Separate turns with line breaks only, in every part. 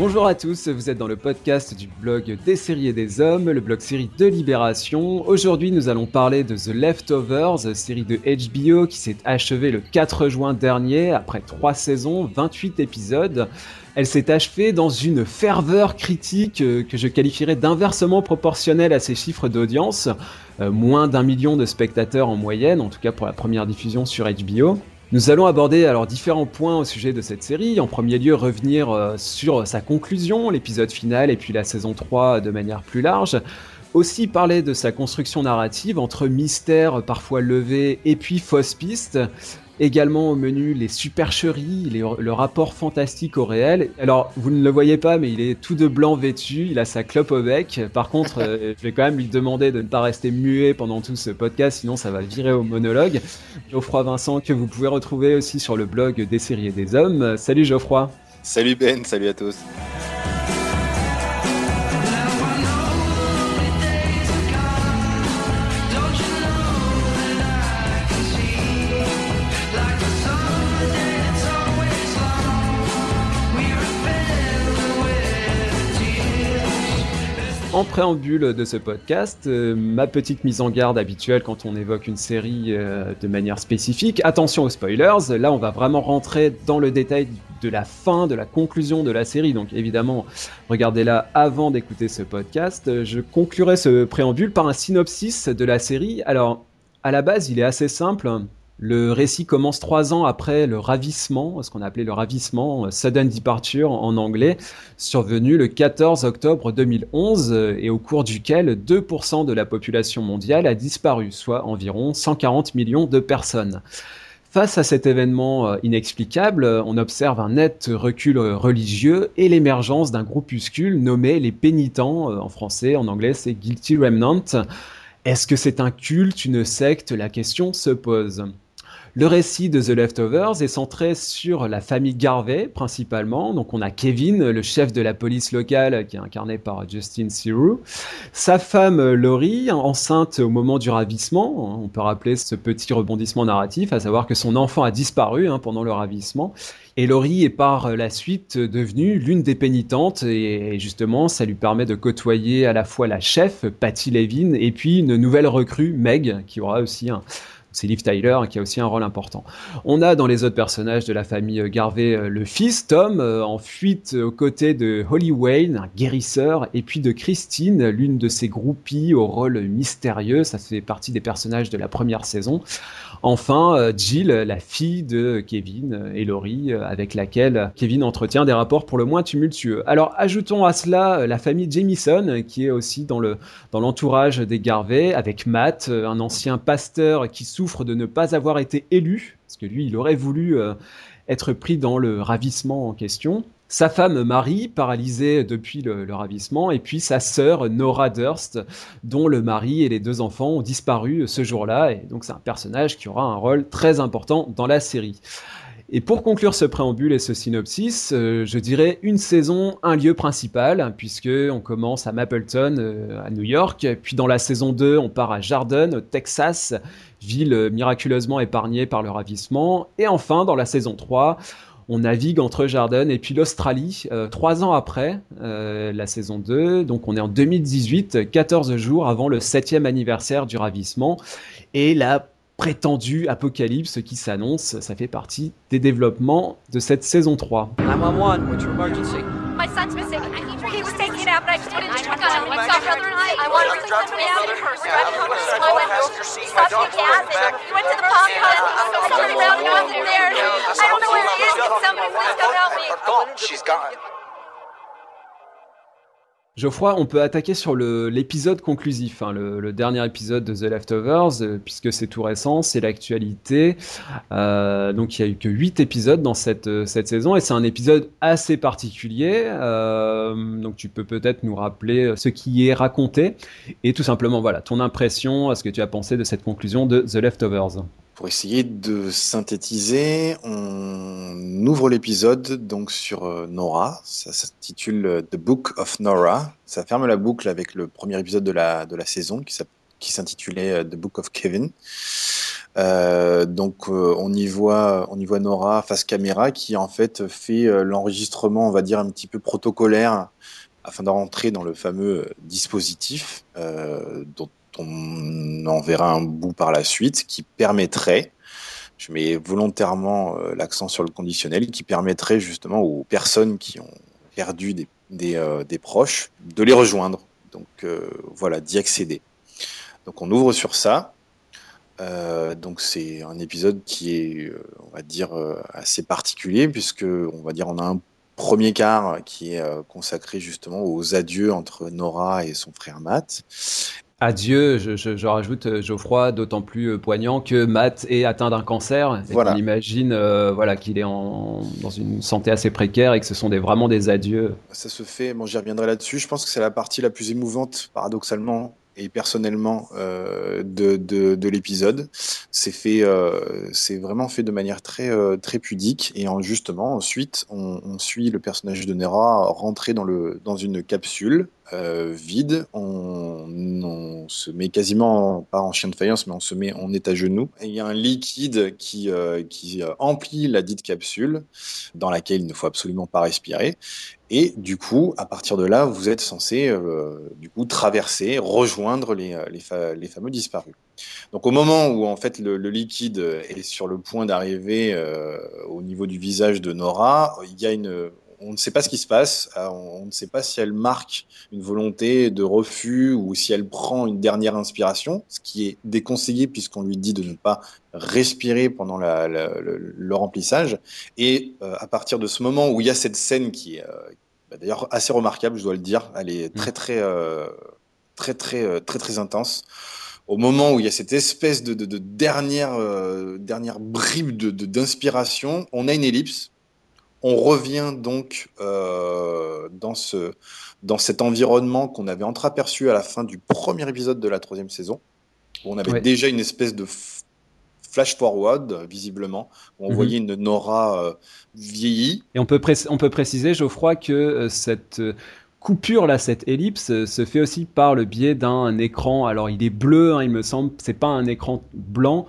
Bonjour à tous, vous êtes dans le podcast du blog des séries et des hommes, le blog série de Libération. Aujourd'hui, nous allons parler de The Leftovers, série de HBO qui s'est achevée le 4 juin dernier après 3 saisons, 28 épisodes. Elle s'est achevée dans une ferveur critique euh, que je qualifierais d'inversement proportionnelle à ses chiffres d'audience, euh, moins d'un million de spectateurs en moyenne, en tout cas pour la première diffusion sur HBO. Nous allons aborder alors différents points au sujet de cette série. En premier lieu, revenir euh, sur sa conclusion, l'épisode final et puis la saison 3 de manière plus large. Aussi parler de sa construction narrative entre mystère parfois levé et puis fausse piste. Également au menu les supercheries, le rapport fantastique au réel. Alors vous ne le voyez pas, mais il est tout de blanc vêtu, il a sa clope au bec. Par contre, euh, je vais quand même lui demander de ne pas rester muet pendant tout ce podcast, sinon ça va virer au monologue. Geoffroy Vincent, que vous pouvez retrouver aussi sur le blog des séries et des hommes. Salut Geoffroy.
Salut Ben, salut à tous.
Préambule de ce podcast, euh, ma petite mise en garde habituelle quand on évoque une série euh, de manière spécifique. Attention aux spoilers, là on va vraiment rentrer dans le détail de la fin, de la conclusion de la série. Donc évidemment, regardez-la avant d'écouter ce podcast. Je conclurai ce préambule par un synopsis de la série. Alors, à la base, il est assez simple. Le récit commence trois ans après le ravissement, ce qu'on a appelé le ravissement, euh, Sudden Departure en anglais, survenu le 14 octobre 2011 euh, et au cours duquel 2% de la population mondiale a disparu, soit environ 140 millions de personnes. Face à cet événement euh, inexplicable, on observe un net recul religieux et l'émergence d'un groupuscule nommé les pénitents, en français, en anglais c'est Guilty Remnant. Est-ce que c'est un culte, une secte? La question se pose. Le récit de The Leftovers est centré sur la famille Garvey principalement. Donc on a Kevin, le chef de la police locale qui est incarné par Justin Theroux, sa femme Laurie, enceinte au moment du ravissement. On peut rappeler ce petit rebondissement narratif, à savoir que son enfant a disparu hein, pendant le ravissement. Et Laurie est par la suite devenue l'une des pénitentes et justement ça lui permet de côtoyer à la fois la chef Patty Levin et puis une nouvelle recrue Meg qui aura aussi un, c'est Liv Tyler qui a aussi un rôle important. On a dans les autres personnages de la famille Garvey euh, le fils Tom euh, en fuite aux côtés de Holly Wayne, un guérisseur, et puis de Christine, l'une de ses groupies au rôle mystérieux. Ça fait partie des personnages de la première saison. Enfin, euh, Jill, la fille de Kevin et Laurie, avec laquelle Kevin entretient des rapports pour le moins tumultueux. Alors, ajoutons à cela la famille Jamison, qui est aussi dans le dans l'entourage des Garvey, avec Matt, un ancien pasteur qui souffre de ne pas avoir été élu, parce que lui, il aurait voulu euh, être pris dans le ravissement en question. Sa femme Marie, paralysée depuis le, ravissement, et puis sa sœur Nora Durst, dont le mari et les deux enfants ont disparu ce jour-là, et donc c'est un personnage qui aura un rôle très important dans la série. Et pour conclure ce préambule et ce synopsis, euh, je dirais une saison, un lieu principal, puisque on commence à Mapleton, euh, à New York, puis dans la saison 2, on part à Jarden, au Texas, ville euh, miraculeusement épargnée par le ravissement, et enfin dans la saison 3, on navigue entre Jarden et puis l'Australie, trois ans après la saison 2, donc on est en 2018, 14 jours avant le septième anniversaire du ravissement, et la prétendu apocalypse qui s'annonce. Ça fait partie des développements de cette saison 3. Geoffroy, on peut attaquer sur l'épisode conclusif, hein, le, dernier épisode de The Leftovers, euh, puisque c'est tout récent, c'est l'actualité. Euh, donc il y a eu que 8 épisodes dans cette, euh, cette saison, et c'est un épisode assez particulier. donc tu peux peut-être nous rappeler ce qui est raconté, et tout simplement, voilà, ton impression, ce que tu as pensé de cette conclusion de The Leftovers.
Pour essayer de synthétiser, on ouvre l'épisode donc sur euh, Nora. Ça s'intitule euh, The Book of Nora. Ça ferme la boucle avec le premier épisode de la, de la saison qui s'intitulait The Book of Kevin. donc on y voit on y voit Nora face caméra qui en fait fait l'enregistrement on va dire un petit peu protocolaire afin de rentrer dans le fameux dispositif dont on en verra un bout par la suite qui permettrait je mets volontairement euh, l'accent sur le conditionnel, qui permettrait justement aux personnes qui ont perdu des, euh, proches de les rejoindre. Donc euh, voilà, d'y accéder. Donc on ouvre sur ça. donc c'est un épisode qui est, on va dire, assez particulier puisque on va dire on a un premier quart qui est consacré justement aux adieux entre Nora et son frère Matt.
Adieu, je, je, rajoute euh, Geoffroy, d'autant plus euh, poignant que Matt est atteint d'un cancer. Et voilà. On imagine euh, voilà, qu'il est en, dans une santé assez précaire et que ce sont des, vraiment des adieux.
Ça se fait, bon, j'y reviendrai là-dessus. Je pense que c'est la partie la plus émouvante, paradoxalement, et personnellement euh, de, de, de l'épisode. C'est fait, euh, c'est vraiment fait de manière très euh, très pudique et en, justement ensuite on, on, suit le personnage de Nera rentrer dans le dans une capsule euh, vide. On, se met quasiment pas en chien de faïence, mais on se met on est à genoux. Il y a un liquide qui qui emplit la dite capsule dans laquelle il ne faut absolument pas respirer. Et du coup, à partir de là, vous êtes censé euh, du coup traverser, rejoindre les, euh, les, fameux disparus. Donc au moment où en fait le, liquide est sur le point d'arriver euh, au niveau du visage de Nora, il y a une, on ne sait pas ce qui se passe, euh, on ne sait pas si elle marque une volonté de refus ou si elle prend une dernière inspiration, ce qui est déconseillé puisqu'on lui dit de ne pas respirer pendant la, le, remplissage. Et euh, à partir de ce moment où il y a cette scène qui est euh, bah, d'ailleurs assez remarquable, je dois le dire, elle est très très très très très très, intense. Au moment où il y a cette espèce de, de, dernière, dernière bribe d'inspiration, on a une ellipse on revient donc euh, dans, ce, dans cet environnement qu'on avait entreaperçu à la fin du premier épisode de la troisième saison, où on avait déjà une espèce de flash forward, visiblement, où on mhm. voyait une Nora euh, vieillie.
Et on peut, on peut préciser, Geoffroy, que euh, cette coupure là, cette ellipse se fait aussi par le biais d'un écran. Alors il est bleu, hein, il me semble, c'est pas un écran blanc,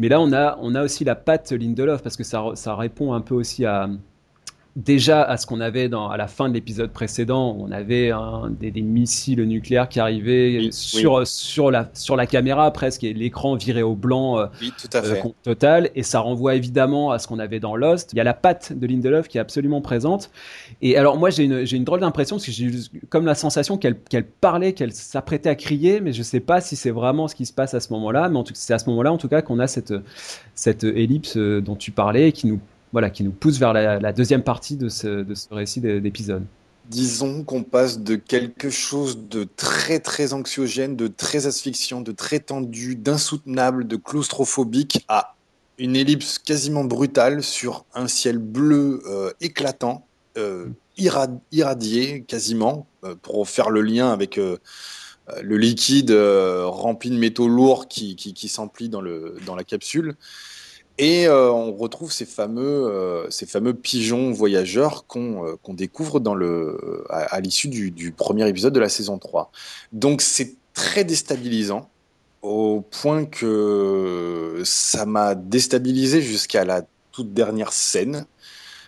mais là on a, on a aussi la patte Lindelof parce que ça, ça répond un peu aussi à, déjà à ce qu'on avait dans, à la fin de l'épisode précédent, on avait des, des, missiles nucléaires qui arrivaient sur, sur, la, sur la caméra presque, et l'écran viré au blanc euh, euh, total, et ça renvoie évidemment à ce qu'on avait dans Lost. Il y a la patte de Lindelof qui est absolument présente. Et alors moi j'ai une, une drôle d'impression, parce que j'ai comme la sensation qu'elle parlait, qu'elle s'apprêtait à crier, mais je sais pas si c'est vraiment ce qui se passe à ce moment-là, mais c'est à ce moment-là en tout cas qu'on a cette, cette ellipse euh, dont tu parlais, qui nous voilà, qui nous pousse vers la, deuxième partie de ce, récit d'épisode.
Disons qu'on passe de quelque chose de très très anxiogène, de très asphyxiant, de très tendu, d'insoutenable, de claustrophobique à une ellipse quasiment brutale sur un ciel bleu euh, éclatant, euh, irradié quasiment, euh, pour faire le lien avec le liquide rempli de métaux lourds qui, qui, s'emplit dans la capsule. Et euh, on retrouve ces fameux, euh, ces fameux pigeons voyageurs qu'on euh, découvre à, l'issue du, premier épisode de la saison 3. Donc c'est très déstabilisant au point que ça m'a déstabilisé jusqu'à la toute dernière scène.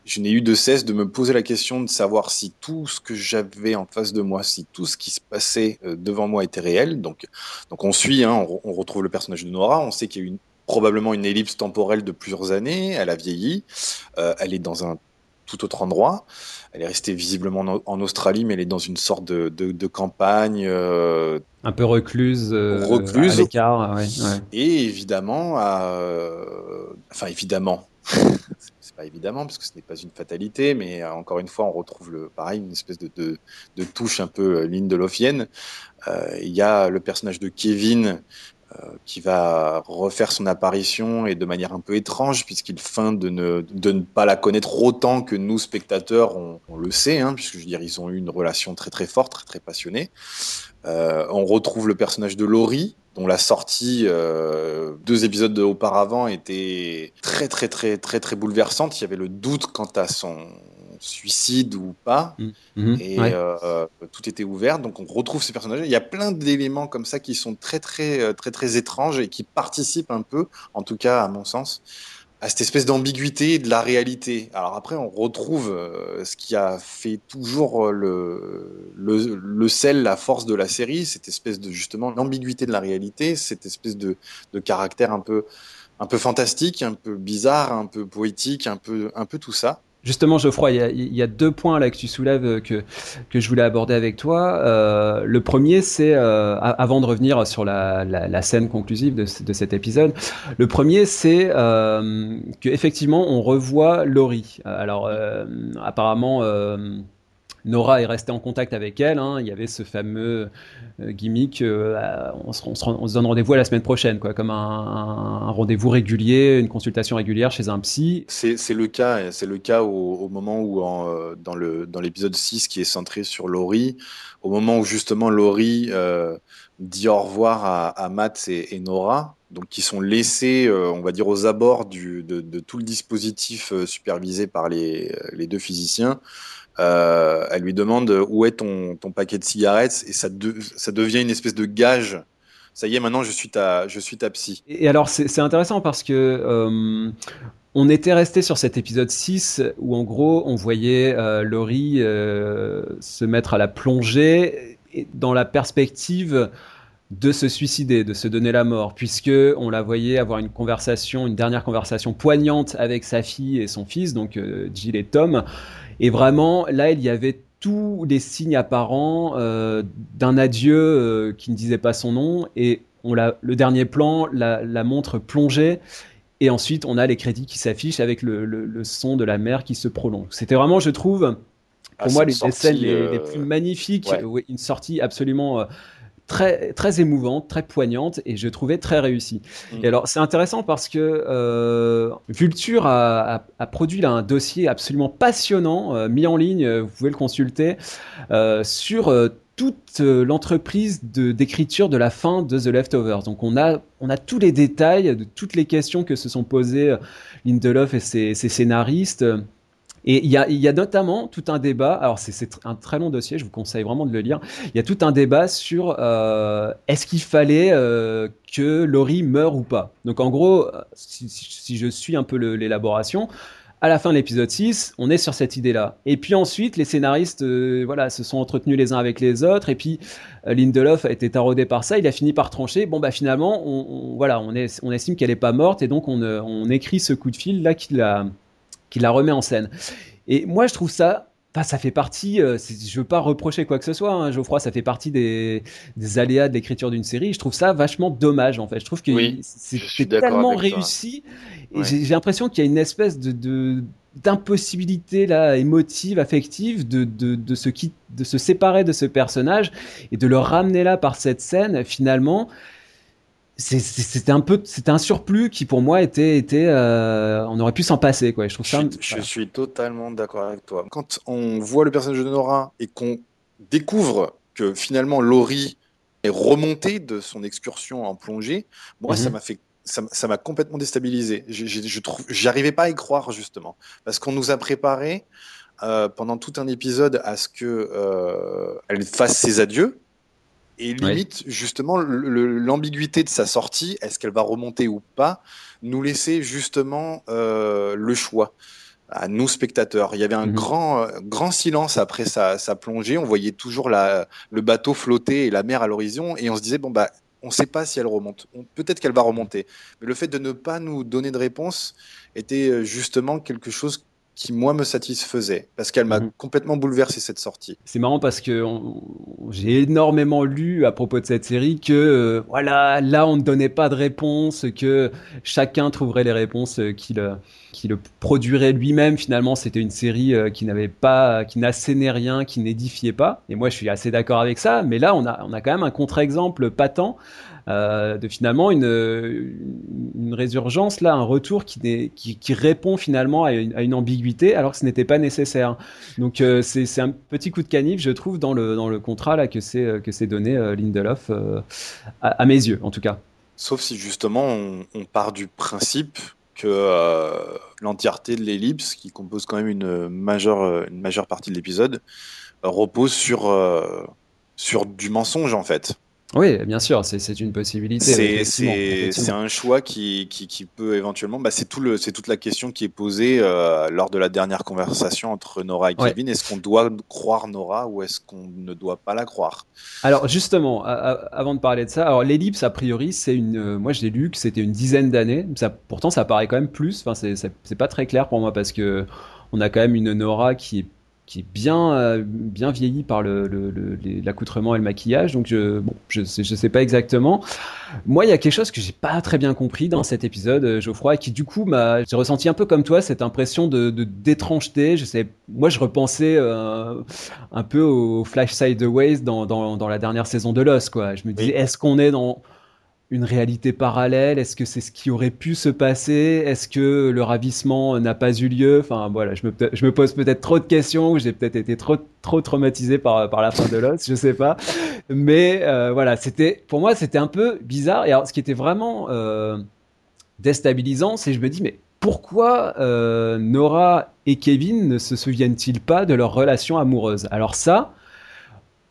Je n'ai eu de cesse de me poser la question de savoir si tout ce que j'avais en face de moi, si tout ce qui se passait devant moi était réel. Donc, donc on suit, hein, on, on, retrouve le personnage de Nora, on sait qu'il y a une probablement une ellipse temporelle de plusieurs années. Elle a vieilli. Euh, elle est dans un tout autre endroit. Elle est restée visiblement en, Australie, mais elle est dans une sorte de, de, campagne. Euh,
un peu recluse.
Euh, recluse.
À l'écart, ouais,
Et évidemment, enfin évidemment. c'est pas évidemment parce que ce n'est pas une fatalité, mais encore une fois, on retrouve le pareil une espèce de, de, de touche un peu lindelofienne. Il y a le personnage de Kevin qui va refaire son apparition et de manière un peu étrange puisqu'il feint de ne, de ne pas la connaître autant que nous spectateurs on, le sait hein, puisque je veux dire ils ont eu une relation très très forte très très passionnée. Euh, on retrouve le personnage de Laurie dont la sortie euh, deux épisodes auparavant était très très très très très bouleversante il y avait le doute quant à son suicide ou pas. Mm. Mm-hmm. Et euh, tout était ouvert, donc on retrouve ces personnages. Il y a plein d'éléments comme ça qui sont très très très très étranges et qui participent un peu, en tout cas à mon sens, à cette espèce d'ambiguïté de la réalité. Alors après, on retrouve euh, ce qui a fait toujours le, le, le, sel, la force de la série, cette espèce de justement l'ambiguïté de la réalité, cette espèce de, de caractère un peu un peu fantastique, un peu bizarre, un peu poétique, un peu un peu tout ça.
Justement, Geoffroy, il y, a, deux points là que tu soulèves euh, que, que je voulais aborder avec toi. Euh, le premier, c'est, euh, avant de revenir sur la, la, scène conclusive de, cet épisode, le premier, c'est euh, qu'effectivement, on revoit Laurie. Alors, apparemment Nora est restée en contact avec elle. Hein. Il y avait ce fameux euh, gimmick. Euh, on, se, donne rendez-vous la semaine prochaine, quoi, comme un, rendez-vous régulier, une consultation régulière chez un psy.
C'est le cas. C'est le cas au, moment où, euh, dans le dans l'épisode 6 qui est centré sur Laurie, au moment où justement Laurie dit au revoir à, Matt et, Nora, donc qui sont laissés, on va dire, aux abords de, de, tout le dispositif supervisé par les, les deux physiciens. Euh, elle lui demande où est ton, ton paquet de cigarettes? Et ça, ça devient une espèce de gage. Ça y est, maintenant je suis ta, je suis ta psy.
Et alors c'est intéressant parce que euh, on était resté sur cet épisode 6 où en gros on voyait euh, Laurie euh, se mettre à la plongée dans la perspective de se suicider, de se donner la mort, puisque on la voyait avoir une conversation, une dernière conversation poignante avec sa fille et son fils, donc euh, Jill et Tom, et vraiment, là, il y avait tous les signes apparents euh, d'un adieu euh, qui ne disait pas son nom. Et on le dernier plan, la, montre plongée. Et ensuite, on a les crédits qui s'affichent avec le, son de la mer qui se prolonge. C'était vraiment, je trouve, pour ah, moi, les, scènes les, euh, plus magnifiques. une sortie absolument très, très émouvante, très poignante et je trouvais très réussie. Mm. Et alors, c'est intéressant parce que euh, Vulture a, a, produit là, un dossier absolument passionnant, euh, mis en ligne, vous pouvez le consulter, euh, sur euh, toute l'entreprise d'écriture de, la fin de The Leftovers. Donc on a, on a tous les détails de toutes les questions que se sont posées Lindelof et ses, ses scénaristes. Et il y a, notamment tout un débat, alors c'est un très long dossier, je vous conseille vraiment de le lire, il y a tout un débat sur euh, est-ce qu'il fallait euh, que Laurie meure ou pas? Donc en gros, si, si je suis un peu l'élaboration, à la fin de l'épisode 6, on est sur cette idée-là. Et puis ensuite, les scénaristes euh, voilà, se sont entretenus les uns avec les autres, et puis euh, Lindelof a été taraudé par ça, il a fini par trancher, bon bah finalement, on, voilà, on, est, on estime qu'elle n'est pas morte, et donc on, euh, on écrit ce coup de fil là qui la, qui la remet en scène. Et moi, je trouve ça ça fait partie, euh, je veux pas reprocher quoi que ce soit, hein, Geoffroy, ça fait partie des, des aléas de l'écriture d'une série. Je trouve ça vachement dommage, en fait. Je trouve que c'est tellement réussi. Et j'ai l'impression qu'il y a une espèce de, d'impossibilité là émotive affective de, de, de, se de se séparer de ce personnage et de le ramener là par cette scène finalement c'était un peu c'était un surplus qui pour moi était était euh, on aurait pu s'en passer quoi. Je trouve
ça je, suis totalement d'accord avec toi. Quand on voit le personnage de Nora et qu'on découvre que finalement Laurie est remontée de son excursion en plongée moi ça mhm. m'a fait ça m'a complètement déstabilisé. Je trouve j'arrivais pas à y croire justement. Parce qu'on nous a préparé euh, pendant tout un épisode à ce que euh, elle fasse ses adieux et limite, justement, l'ambiguïté de sa sortie, est-ce qu'elle va remonter ou pas, nous laisser justement euh, le choix à nous spectateurs. Il y avait un mhm. grand, euh, grand silence après sa, sa, plongée. On voyait toujours la, le bateau flotter et la mer à l'horizon, et on se disait bon bah on ne sait pas si elle remonte. Peut-être qu'elle va remonter. Mais le fait de ne pas nous donner de réponse était euh, justement quelque chose qui moi me satisfaisait parce qu'elle m'a mhm. complètement bouleversé cette sortie.
C'est marrant parce que j'ai énormément lu à propos de cette série que euh, voilà là on ne donnait pas de réponse, que chacun trouverait les réponses euh, qu'il euh, qui le produirait lui-même. Finalement, c'était une série qui n'avait pas, qui n'assénait rien, qui n'édifiait pas. Et moi, je suis assez d'accord avec ça. Mais là, on a, on a quand même un contre-exemple patent euh, de finalement une, résurgence, là, un retour qui, répond finalement à une, ambiguïté alors que ce n'était pas nécessaire. Donc euh, c'est un petit coup de canif, je trouve, dans le, dans le contrat là, que c'est donné euh, Lindelof, à, mes yeux en tout cas.
Sauf si justement on, on part du principe que euh, l'entièreté de l'ellipse, qui compose quand même une majeure, une majeure partie de l'épisode, repose sur, sur du mensonge en fait.
Oui, bien sûr, c'est une possibilité.
C'est un choix qui, qui, qui, peut éventuellement. Bah, c'est tout toute la question qui est posée euh, lors de la dernière conversation entre Nora et Kevin. Est-ce qu'on doit croire Nora ou est-ce qu'on ne doit pas la croire?
Alors justement, avant de parler de ça, alors l'ellipse a priori c'est une. Euh, moi je l'ai lu que c'était une dizaine d'années. Ça, pourtant ça paraît quand même plus. Enfin c'est pas très clair pour moi parce que on a quand même une Nora qui est qui est bien, euh, bien vieilli par l'accoutrement le, et le maquillage. Donc, je, bon, je sais, je sais pas exactement. Moi, il y a quelque chose que j'ai pas très bien compris dans cet épisode, euh, Geoffroy, qui du coup m'a, j'ai ressenti un peu comme toi cette impression de d'étrangeté. Je sais, moi, je repensais euh, un peu au Flash Sideways dans, dans, dans la dernière saison de Lost, quoi. Je me disais, est-ce qu'on est dans une réalité parallèle? Est-ce que c'est ce qui aurait pu se passer? Est-ce que le ravissement n'a pas eu lieu? Enfin voilà, je me, je me pose peut-être trop de questions, j'ai peut-être été trop, trop traumatisé par, par la fin de l'os, je sais pas. Mais euh, voilà, c'était pour moi c'était un peu bizarre. Et alors, ce qui était vraiment euh, déstabilisant, c'est je me dis mais pourquoi euh, Nora et Kevin ne se souviennent-ils pas de leur relation amoureuse? Alors ça,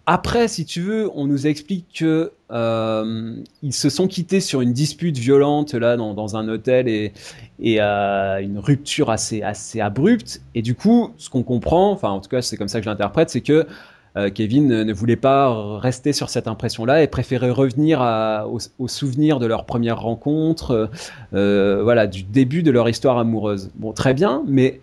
après, si tu veux, on nous explique que euh, ils se sont quittés sur une dispute violente là dans, un hôtel et, euh, une rupture assez assez abrupte. Et du coup, ce qu'on comprend, enfin en tout cas c'est comme ça que je l'interprète, c'est que euh, Kevin ne, voulait pas rester sur cette impression-là et préférait revenir au, au, souvenir de leur première rencontre, euh, voilà, du début de leur histoire amoureuse. Bon, très bien, mais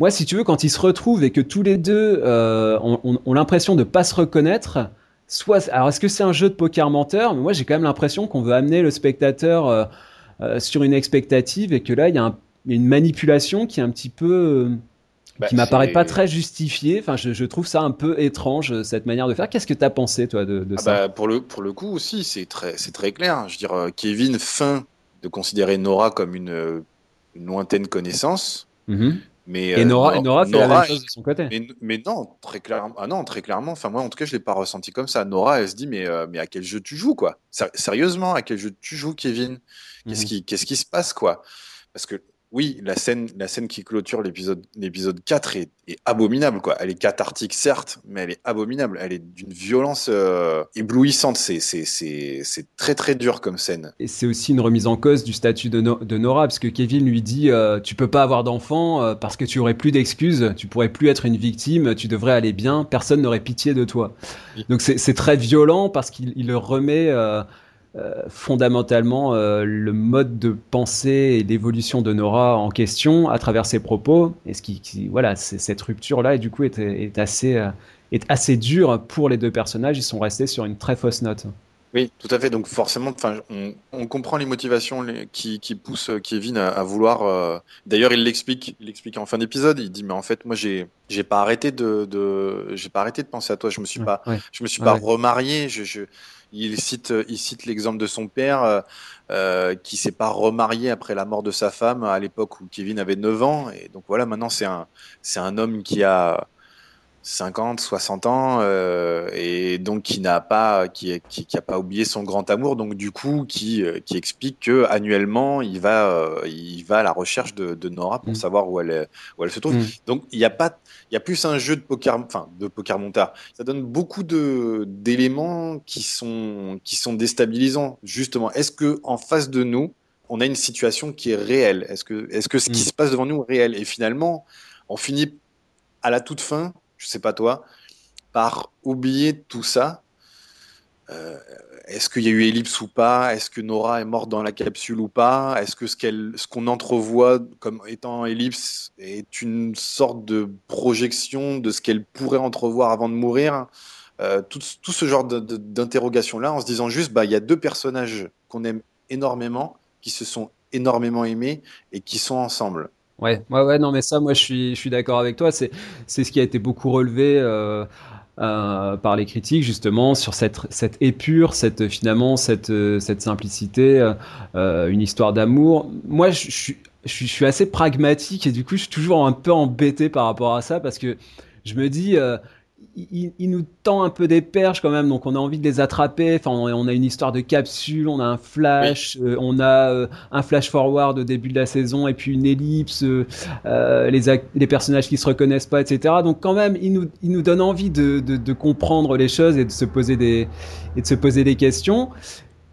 moi, si tu veux, quand ils se retrouvent et que tous les deux euh, ont, l'impression de pas se reconnaître, soit, alors est-ce que c'est un jeu de poker menteur? Mais moi, j'ai quand même l'impression qu'on veut amener le spectateur euh, euh, sur une expectative et que là, il y, a une manipulation qui est un petit peu bah, qui m'apparaît pas très justifiée. Enfin, je, trouve ça un peu étrange cette manière de faire. Qu'est-ce que tu as pensé toi de, ah ça?
bah, Pour le pour le coup aussi, c'est très c'est très clair. Je veux dire, Kevin feint de considérer Nora comme une, lointaine connaissance. Mm-hmm.
Mais, et Nora, euh, Nora, fait la même chose de son côté.
Mais, non, très clairement. Ah non, très clairement. Enfin, moi, en tout cas, je l'ai pas ressenti comme ça. Nora, elle se dit, mais, euh, mais à quel jeu tu joues, quoi? Sérieusement, à quel jeu tu joues, Kevin? Qu'est-ce mhm. qui, qu'est-ce qui se passe, quoi? Parce que oui, la scène, la scène qui clôture l'épisode, l'épisode 4 est, abominable, quoi. Elle est cathartique, certes, mais elle est abominable. Elle est d'une violence euh, éblouissante. C'est, c'est, c'est, c'est très, très dur comme scène.
Et c'est aussi une remise en cause du statut de, de Nora, parce que Kevin lui dit euh, Tu peux pas avoir d'enfant euh, parce que tu aurais plus d'excuses, tu pourrais plus être une victime, tu devrais aller bien, personne n'aurait pitié de toi. Donc c'est, c'est très violent parce qu'il le remet euh, fondamentalement euh, le mode de pensée et l'évolution de Nora en question à travers ses propos. Et ce qui, voilà, cette rupture-là, et du coup, est, est assez, euh, est assez dure pour les deux personnages. Ils sont restés sur une très fausse note.
Oui, tout à fait. Donc forcément, on, on comprend les motivations qui, qui poussent Kevin à, vouloir. D'ailleurs, il l'explique, il l'explique en fin d'épisode. Il dit mais en fait, moi, j'ai, j'ai pas arrêté de, de j'ai pas arrêté de penser à toi. Je me suis pas, je me suis pas remarié. Je, je, il cite, il cite l'exemple de son père euh, euh, qui s'est pas remarié après la mort de sa femme à l'époque où Kevin avait 9 ans. Et donc voilà, maintenant c'est un, c'est un homme qui a 50, 60 ans euh, et donc qui n'a pas qui, qui, qui, a pas oublié son grand amour donc du coup qui, euh, qui explique que annuellement il va euh, il va à la recherche de, de Nora pour mm. savoir où elle où elle se trouve. Mm. Donc il y a pas il y a plus un jeu de poker enfin de poker montard. Ça donne beaucoup de d'éléments qui sont qui sont déstabilisants justement. Est-ce que en face de nous on a une situation qui est réelle? Est-ce que est-ce que ce qui mm. se passe devant nous est réel? Et finalement on finit à la toute fin je sais pas toi, par oublier tout ça. Euh, est-ce qu'il y a eu ellipse ou pas? Est-ce que Nora est morte dans la capsule ou pas? Est-ce que ce qu'on ce qu'on entrevoit comme étant ellipse est une sorte de projection de ce qu'elle pourrait entrevoir avant de mourir? Euh, tout, tout, ce genre d'interrogation-là, en se disant juste, bah, il y a deux personnages qu'on aime énormément, qui se sont énormément aimés et qui sont ensemble.
Ouais, ouais, ouais, non, mais ça, moi, je suis, je suis d'accord avec toi. C'est, c'est ce qui a été beaucoup relevé euh, euh, par les critiques, justement, sur cette, cette épure, cette finalement, cette, cette simplicité, euh, une histoire d'amour. Moi, je, je, je, suis assez pragmatique et du coup, je suis toujours un peu embêté par rapport à ça parce que je me dis il, nous tend un peu des perches quand même, donc on a envie de les attraper. Enfin, on, a une histoire de capsule, on a un flash, euh, on a euh, un flash forward au début de la saison et puis une ellipse, euh, les, les personnages qui se reconnaissent pas, etc. Donc quand même, il nous, il nous donne envie de, de, de comprendre les choses et de se poser des et de se poser des questions.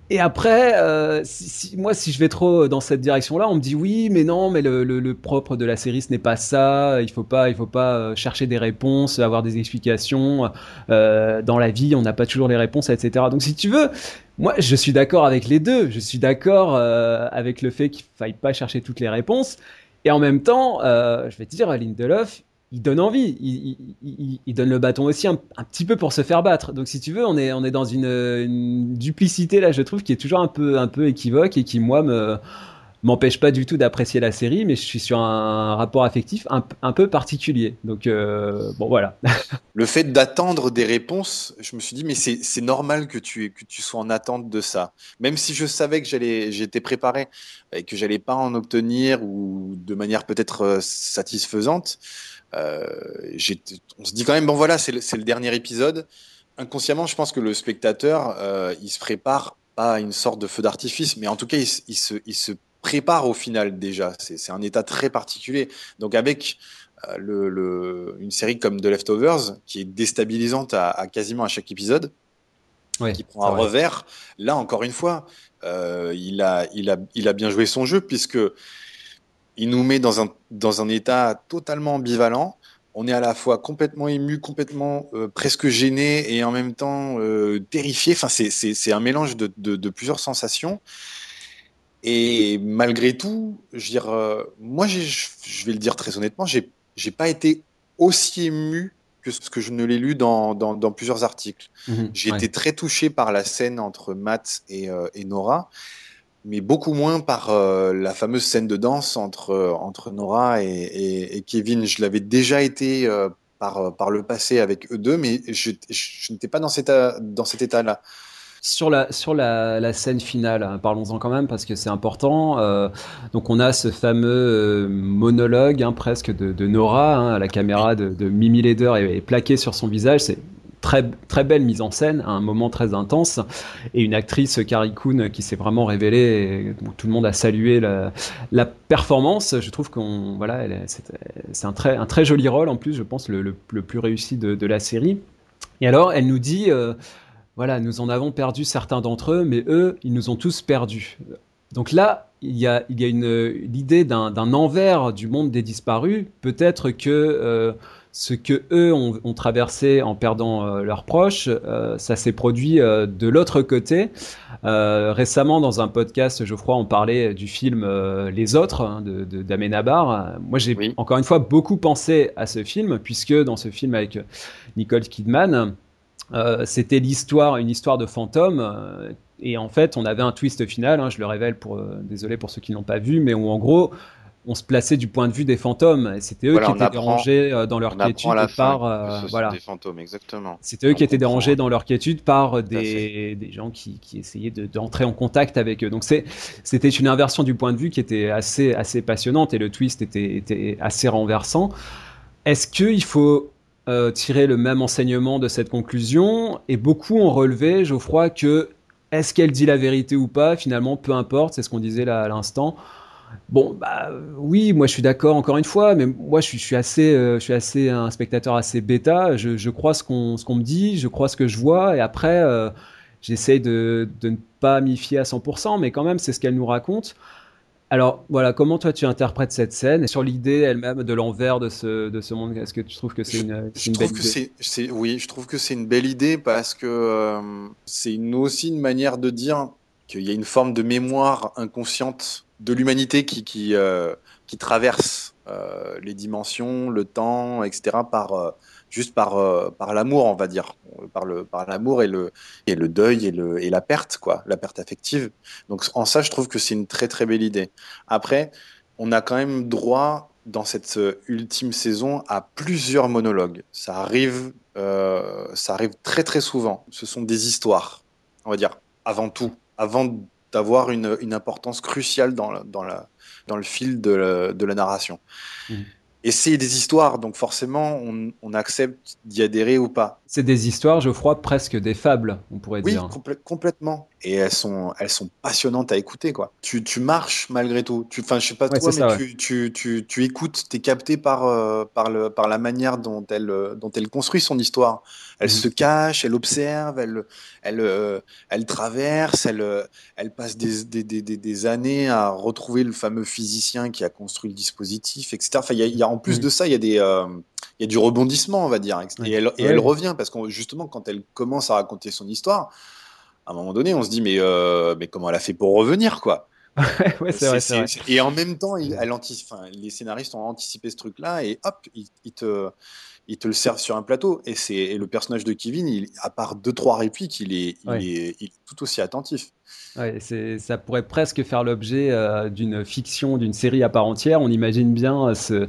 Et après, euh, si, moi, si je vais trop dans cette direction-là, on me dit oui, mais non, mais le, le, le propre de la série, ce n'est pas ça. Il faut pas, il faut pas euh, chercher des réponses, avoir des explications. Euh, dans la vie, on n'a pas toujours les réponses, etc. Donc, si tu veux, moi, je suis d'accord avec les deux. Je suis d'accord euh, avec le fait qu'il faille pas chercher toutes les réponses. Et en même temps, euh, je vais te dire, Lindelof, il donne envie, il, donne le bâton aussi un, petit peu pour se faire battre. Donc si tu veux, on est, on est dans une, duplicité là, je trouve, qui est toujours un peu, un peu équivoque et qui moi me m'empêche pas du tout d'apprécier la série, mais je suis sur un rapport affectif un, peu particulier. Donc euh, bon voilà.
le fait d'attendre des réponses, je me suis dit mais c'est normal que tu que tu sois en attente de ça, même si je savais que j'étais préparé et que j'allais pas en obtenir ou de manière peut-être euh, satisfaisante. Euh, on se dit quand même, bon voilà, c'est le, dernier épisode. Inconsciemment, je pense que le spectateur, euh, il se prépare pas à une sorte de feu d'artifice, mais en tout cas, il, se, il, se, prépare au final déjà. C'est un état très particulier. Donc avec euh, le, une série comme The Leftovers, qui est déstabilisante à, quasiment à chaque épisode, qui prend un revers, là encore une fois, euh, il, a, il, a, il a bien joué son jeu puisque il nous met dans un, dans un état totalement ambivalent. On est à la fois complètement ému, complètement euh, presque gêné et en même temps euh, terrifié. Enfin, c'est un mélange de, de, plusieurs sensations. Et malgré tout, je veux dire, euh, moi, je vais le dire très honnêtement, j'ai n'ai pas été aussi ému que ce que je ne l'ai lu dans, dans, dans, plusieurs articles. Mhm. j'ai été très touché par la scène entre Matt et, et Nora mais beaucoup moins par euh, la fameuse scène de danse entre, euh, entre Nora et, Kevin. Je l'avais déjà été euh, par, par le passé avec eux deux, mais je, je, n'étais pas dans cet, dans cet état-là.
Sur la, sur la, scène finale, hein, parlons-en quand même parce que c'est important. donc on a ce fameux monologue hein, presque de, Nora, hein, la caméra de, de Mimi Leder est, est plaquée sur son visage. C'est très, très belle mise en scène, un moment très intense, et une actrice, Carrie Coon, qui s'est vraiment révélée, tout le monde a salué la, performance. Je trouve qu'on voilà, c'est un très, un très joli rôle, en plus, je pense, le, plus réussi de, de, la série. Et alors, elle nous dit, euh, voilà, nous en avons perdu certains d'entre eux, mais eux, ils nous ont tous perdus. Donc là, il y a, il y a une l'idée d'un envers du monde des disparus. Peut-être que euh, ce que eux ont, traversé en perdant euh, leurs proches, euh, ça s'est produit euh, de l'autre côté. récemment, dans un podcast, Geoffroy, on parlait du film Les Autres hein, de, d'Amenabar. Moi, j'ai encore une fois beaucoup pensé à ce film, puisque dans ce film avec Nicole Kidman, c'était l'histoire, une histoire de fantôme. et en fait, on avait un twist final. Hein, je le révèle pour, désolé pour ceux qui n'ont pas vu, mais où en gros, on se plaçait du point de vue des fantômes. C'était eux qui étaient dérangés euh, dans leur quiétude par euh, voilà.
Des fantômes, exactement.
C'était eux qui étaient dérangés dans leur quiétude par des, des gens qui, qui essayaient d'entrer en contact avec eux. Donc c'était une inversion du point de vue qui était assez assez passionnante et le twist était, était assez renversant. Est-ce qu'il faut euh, tirer le même enseignement de cette conclusion? Et beaucoup ont relevé, Geoffroy, que est-ce qu'elle dit la vérité ou pas? Finalement, peu importe. C'est ce qu'on disait là à l'instant. Bon, bah oui, moi je suis d'accord encore une fois, mais moi je suis, assez, euh, je suis assez un spectateur assez bêta. Je, crois ce qu'on me dit, je crois ce que je vois, et après euh, j'essaye de, de, ne pas m'y fier à 100%, mais quand même c'est ce qu'elle nous raconte. Alors voilà, comment toi tu interprètes cette scène? Et sur l'idée elle-même de l'envers de ce, de ce monde Est-ce que tu trouves que c'est une, une belle idée?
Oui, je trouve que c'est une belle idée parce que euh, c'est aussi une manière de dire qu'il y a une forme de mémoire inconsciente de l'humanité qui, qui, euh, traverse euh, les dimensions, le temps, etc. par euh, juste par par l'amour, on va dire, par le par l'amour et le et le deuil et le et la perte quoi, la perte affective. Donc en ça, je trouve que c'est une très très belle idée. Après, on a quand même droit dans cette ultime saison à plusieurs monologues. Ça arrive, ça arrive très très souvent. Ce sont des histoires, on va dire, avant tout, avant d'avoir une, une, importance cruciale dans, dans, la, dans le fil de, la, de la narration. Mmh. Et c'est des histoires, donc forcément, on, accepte d'y adhérer ou pas.
C'est des histoires, je crois, presque des fables, on pourrait dire.
Oui, complètement. Et elles sont, elles sont passionnantes à écouter, quoi. Tu, tu marches malgré tout. Tu, enfin, je sais pas toi, mais tu, tu, tu, tu, écoutes, t'es capté par, euh, par, le, par la manière dont elle, dont elle construit son histoire. Elle mhm. se cache, elle observe, elle, elle, euh, elle traverse, elle, elle passe des, des, des, des, années à retrouver le fameux physicien qui a construit le dispositif, etc. Enfin, y a, y a, en plus mhm. de ça, il y a des, euh, il y a du rebondissement, on va dire. Et, elle, et elle revient parce que justement, quand elle commence à raconter son histoire, à un moment donné, on se dit mais, euh, mais comment elle a fait pour revenir, quoi?
Ouais, c'est vrai, vrai,
Et en même temps, elle enfin, les scénaristes ont anticipé ce truc-là et hop, ils, te, ils te le servent sur un plateau. Et, c'est, le personnage de Kevin, il, à part deux, trois répliques, il est, il est, il est tout aussi attentif.
Ouais, ça pourrait presque faire l'objet euh, d'une fiction, d'une série à part entière. On imagine bien euh, ce,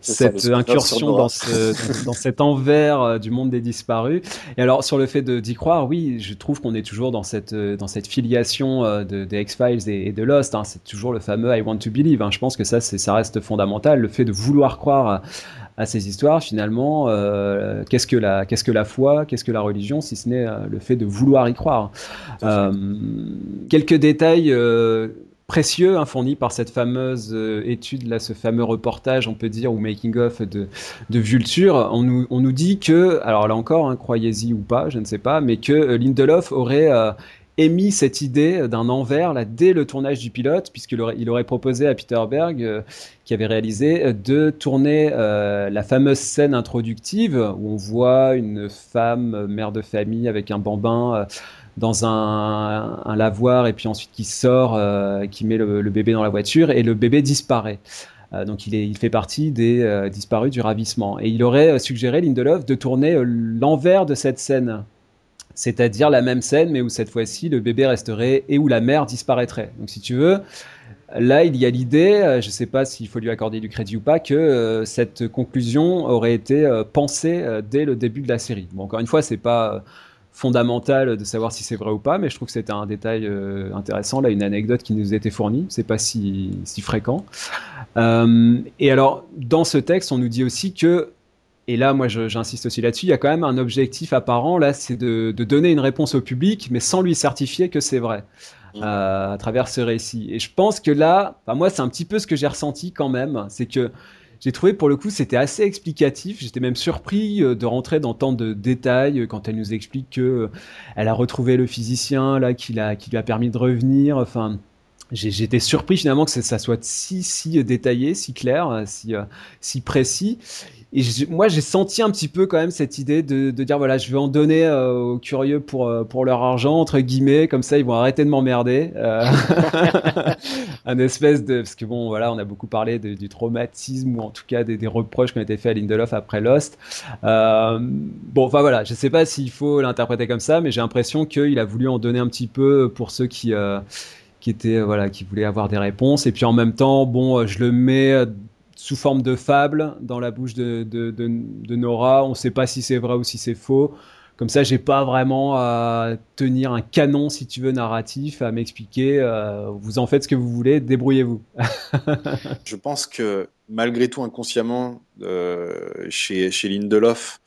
cette incursion dans, ce, dans, cet envers euh, du monde des disparus. Et alors, sur le fait d'y croire, oui, je trouve qu'on est toujours dans cette, dans cette filiation de, des X-Files et, de Lost. Hein. C'est toujours le fameux I want to believe. Hein. Je pense que ça reste fondamental. Le fait de vouloir croire à ces histoires, finalement, euh, qu'est-ce que la qu'est-ce que la foi, qu'est-ce que la religion, si ce n'est euh, le fait de vouloir y croire. Euh, quelques détails précieux hein, fournis par cette fameuse étude là, ce fameux reportage, on peut dire, ou making of de, de Vulture. On nous, on nous dit que, alors là encore, hein, croyez-y ou pas, je ne sais pas, mais que Lindelof aurait émis cette idée d'un envers là, dès le tournage du pilote, puisqu'il aurait, il aurait proposé à Peter Berg, euh, qui avait réalisé, euh, de tourner euh, la fameuse scène introductive où on voit une femme, mère de famille, avec un bambin dans un, lavoir et puis ensuite qui sort, qui met le, bébé dans la voiture et le bébé disparaît. donc il, est, il, fait partie des disparus du ravissement. Et il aurait suggéré, Lindelof, de tourner l'envers de cette scène c'est-à-dire la même scène, mais où cette fois-ci le bébé resterait et où la mère disparaîtrait. Donc si tu veux, là il y a l'idée, euh, je ne sais pas s'il faut lui accorder du crédit ou pas, que euh, cette conclusion aurait été euh, pensée dès le début de la série. Bon, encore une fois, c'est pas fondamental de savoir si c'est vrai ou pas, mais je trouve que c'était un détail intéressant, là, une anecdote qui nous été fournie, c'est pas si, si fréquent. et alors, dans ce texte, on nous dit aussi que et là, moi, j'insiste aussi là-dessus, il y a quand même un objectif apparent, là, c'est de, donner une réponse au public, mais sans lui certifier que c'est vrai. Mmh. Euh, à travers ce récit. Et je pense que là, moi, c'est un petit peu ce que j'ai ressenti quand même. C'est que j'ai trouvé pour le coup, c'était assez explicatif. J'étais même surpris euh, de rentrer dans tant de détails quand elle nous explique que euh, elle a retrouvé le physicien là, qui, qui lui a permis de revenir. Enfin, j'étais surpris finalement que ça soit si si détaillé, si clair, si si précis. Et moi, j'ai senti un petit peu quand même cette idée de, de dire voilà, je vais en donner euh, aux curieux pour euh, pour leur argent entre guillemets, comme ça ils vont arrêter de m'emmerder. Euh, un espèce de parce que bon voilà, on a beaucoup parlé du traumatisme ou en tout cas des, reproches qui ont été faits à Lindelof après Lost. bon, enfin voilà, je sais pas s'il faut l'interpréter comme ça, mais j'ai l'impression qu'il a voulu en donner un petit peu pour ceux qui qui étaient voilà qui voulaient avoir des réponses et puis en même temps bon je le mets sous forme de fable dans la bouche de, de, Nora. On ne sait pas si c'est vrai ou si c'est faux. Comme ça, j'ai pas vraiment à tenir un canon, si tu veux, narratif, à m'expliquer. Euh, vous en faites ce que vous voulez, débrouillez-vous.
Je pense que malgré tout, inconsciemment, euh, chez, chez Lindelof,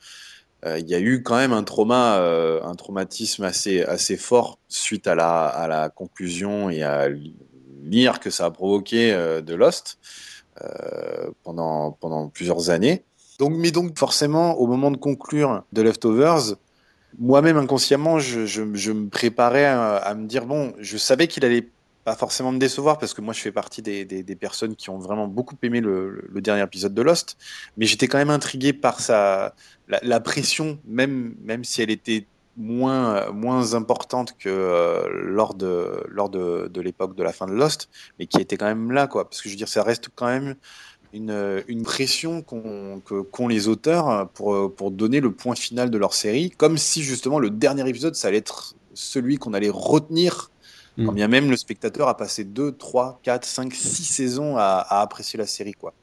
euh, il y a eu quand même un trauma, un traumatisme assez, assez fort suite à la, à la conclusion et à l'ire que ça a provoqué de Lost. Euh, pendant, pendant plusieurs années. Donc, mais donc, forcément, au moment de conclure The Leftovers, moi-même inconsciemment, je, je, me préparais à, me dire bon, je savais qu'il allait pas forcément me décevoir parce que moi je fais partie des, des, personnes qui ont vraiment beaucoup aimé le, le, dernier épisode de Lost, mais j'étais quand même intrigué par sa la, la, pression, même même si elle était moins, moins importante que euh, lors de, lors de, de l'époque de la fin de Lost, mais qui était quand même là, quoi. Parce que je veux dire, ça reste quand même une, une pression qu'ont qu les auteurs pour, pour donner le point final de leur série, comme si justement le dernier épisode, ça allait être celui qu'on allait retenir, mm. quand bien même le spectateur a passé 2, 3, 4, 5, 6 saisons à, à apprécier la série, quoi.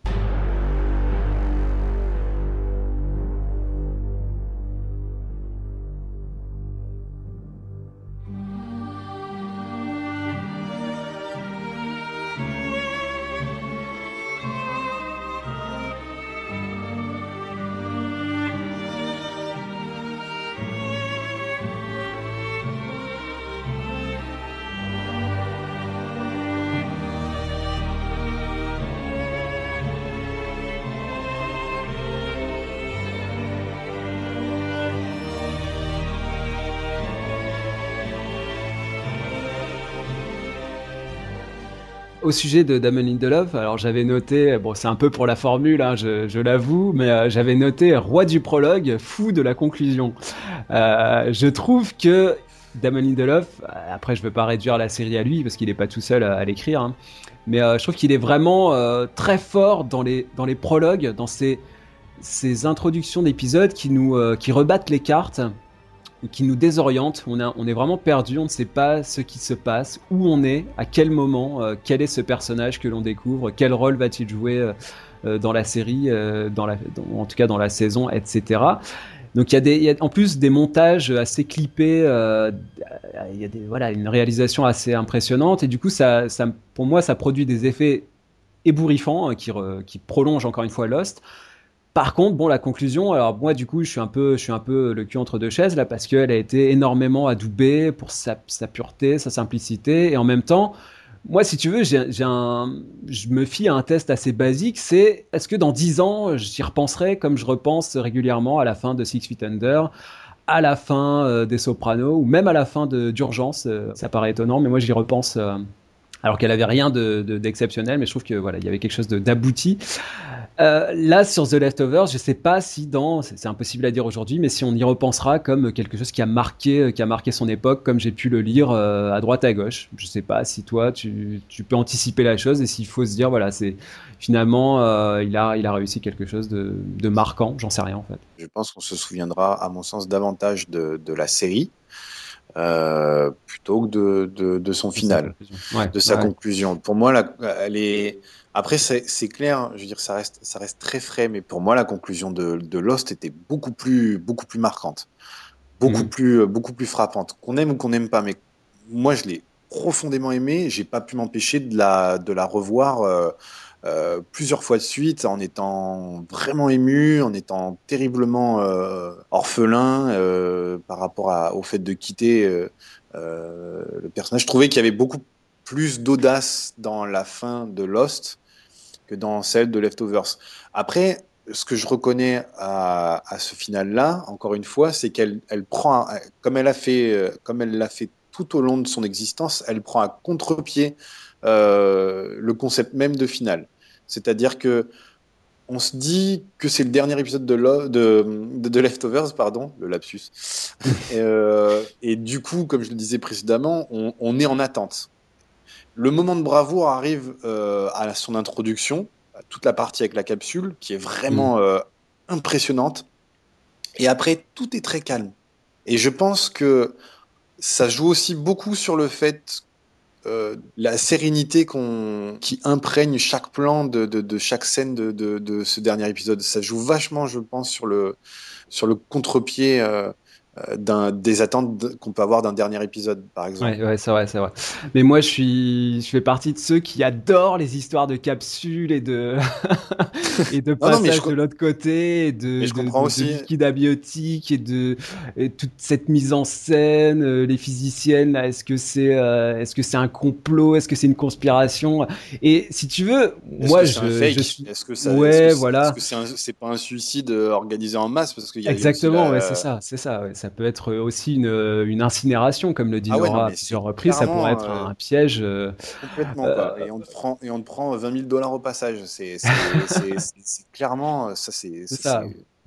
Au sujet de Damon Lindelof, alors j'avais noté, bon c'est un peu pour la formule, hein, je, l'avoue, mais euh, j'avais noté roi du prologue, fou de la conclusion. Euh, je trouve que Damon Lindelof, après je veux pas réduire la série à lui parce qu'il n'est pas tout seul à, l'écrire, hein, mais je trouve qu'il est vraiment très fort dans les, dans les prologues, dans ces, ces introductions d'épisodes qui nous qui rebattent les cartes qui nous désoriente. On, est vraiment perdu, on ne sait pas ce qui se passe, où on est, à quel moment, euh, quel est ce personnage que l'on découvre, quel rôle va-t-il jouer euh, euh, dans la série, dans la, en tout cas dans la saison, etc. Donc il y, a en plus des montages assez clippés, il y a voilà, une réalisation assez impressionnante et du coup ça, ça, pour moi ça produit des effets ébouriffants qui, qui prolongent encore une fois Lost. Par contre, bon, la conclusion, alors moi, du coup, je suis un peu, je suis un peu le cul entre deux chaises là, parce qu'elle a été énormément adoubée pour sa, pureté, sa simplicité, et en même temps, moi, si tu veux, je me fie à un test assez basique, c'est est-ce que dans dix ans, j'y repenserai comme je repense régulièrement à la fin de Six Feet Under, à la fin euh, des Sopranos, ou même à la fin de d'Urgence. Euh, ça paraît étonnant, mais moi, j'y repense. Euh, alors qu'elle avait rien de, d'exceptionnel, mais je trouve que voilà, il y avait quelque chose d'abouti. Euh, là, sur The Leftovers, je sais pas si dans, c'est impossible à dire aujourd'hui, mais si on y repensera comme quelque chose qui a marqué, euh, qui a marqué son époque, comme j'ai pu le lire euh, à droite à gauche. Je sais pas si toi, tu, tu peux anticiper la chose et s'il faut se dire, voilà, c'est finalement, il a, il a réussi quelque chose de, de marquant. J'en sais rien en fait.
Je pense qu'on se souviendra, à mon sens, davantage de, de la série. Plutôt que de, son final, de sa conclusion. Pour moi, la, elle est, après, c'est clair, je veux dire, ça reste, ça reste très frais, mais pour moi, la conclusion de, de Lost était beaucoup plus, beaucoup plus marquante, beaucoup, mhm. plus, beaucoup plus frappante. Qu'on aime ou qu'on n'aime pas, mais moi, je l'ai profondément aimé. J'ai pas pu m'empêcher de la, de la revoir euh, euh, plusieurs fois de suite en étant vraiment ému, en étant terriblement euh, orphelin euh, par rapport à, au fait de quitter euh, euh, le personnage. Je trouvais qu'il y avait beaucoup plus d'audace dans la fin de Lost que dans celle de Leftovers. Après, ce que je reconnais à, à ce final-là, encore une fois, c'est qu'elle elle prend, comme elle a fait, euh, comme elle l'a fait tout au long de son existence, elle prend à contre-pied euh, le concept même de finale. C'est-à-dire que on se dit que c'est le dernier épisode de, de, de, Leftovers, pardon, le lapsus. et, euh, et, du coup, comme je le disais précédemment, on, on est en attente. Le moment de bravoure arrive euh, à son introduction, toute la partie avec la capsule, qui est vraiment mm. euh, impressionnante. Et après, tout est très calme. Et je pense que ça joue aussi beaucoup sur le fait euh, la sérénité qu'on qui imprègne chaque plan de, de, de chaque scène de, de, ce dernier épisode. Ça joue vachement, je pense, sur le sur le contre-pied euh, des attentes qu'on peut avoir d'un dernier épisode, par exemple.
Ouais, ouais c'est vrai, c'est vrai. Mais moi, je suis, je fais partie de ceux qui adorent les histoires de capsules et de et de passage de l'autre côté, et de, je de, comprends aussi. liquide abiotique et de et toute cette mise en scène, euh, les physiciennes. Est-ce que c'est, euh, est-ce que c'est un complot, est-ce que c'est une conspiration? Et si tu veux, moi, je, je suis.
Est-ce que ça, ouais, est -ce que voilà. Est-ce que c'est pas un suicide organisé en masse? Parce qu'il y a
exactement, ouais, c'est ça, c'est ça. Ouais ça peut être aussi une, une incinération, comme le dit ah Laura à plusieurs reprises. Ça pourrait être euh, un piège. Euh,
complètement. Euh, et, on te prend, et on te prend 20 000 dollars au passage. C'est clairement. Ça, c'est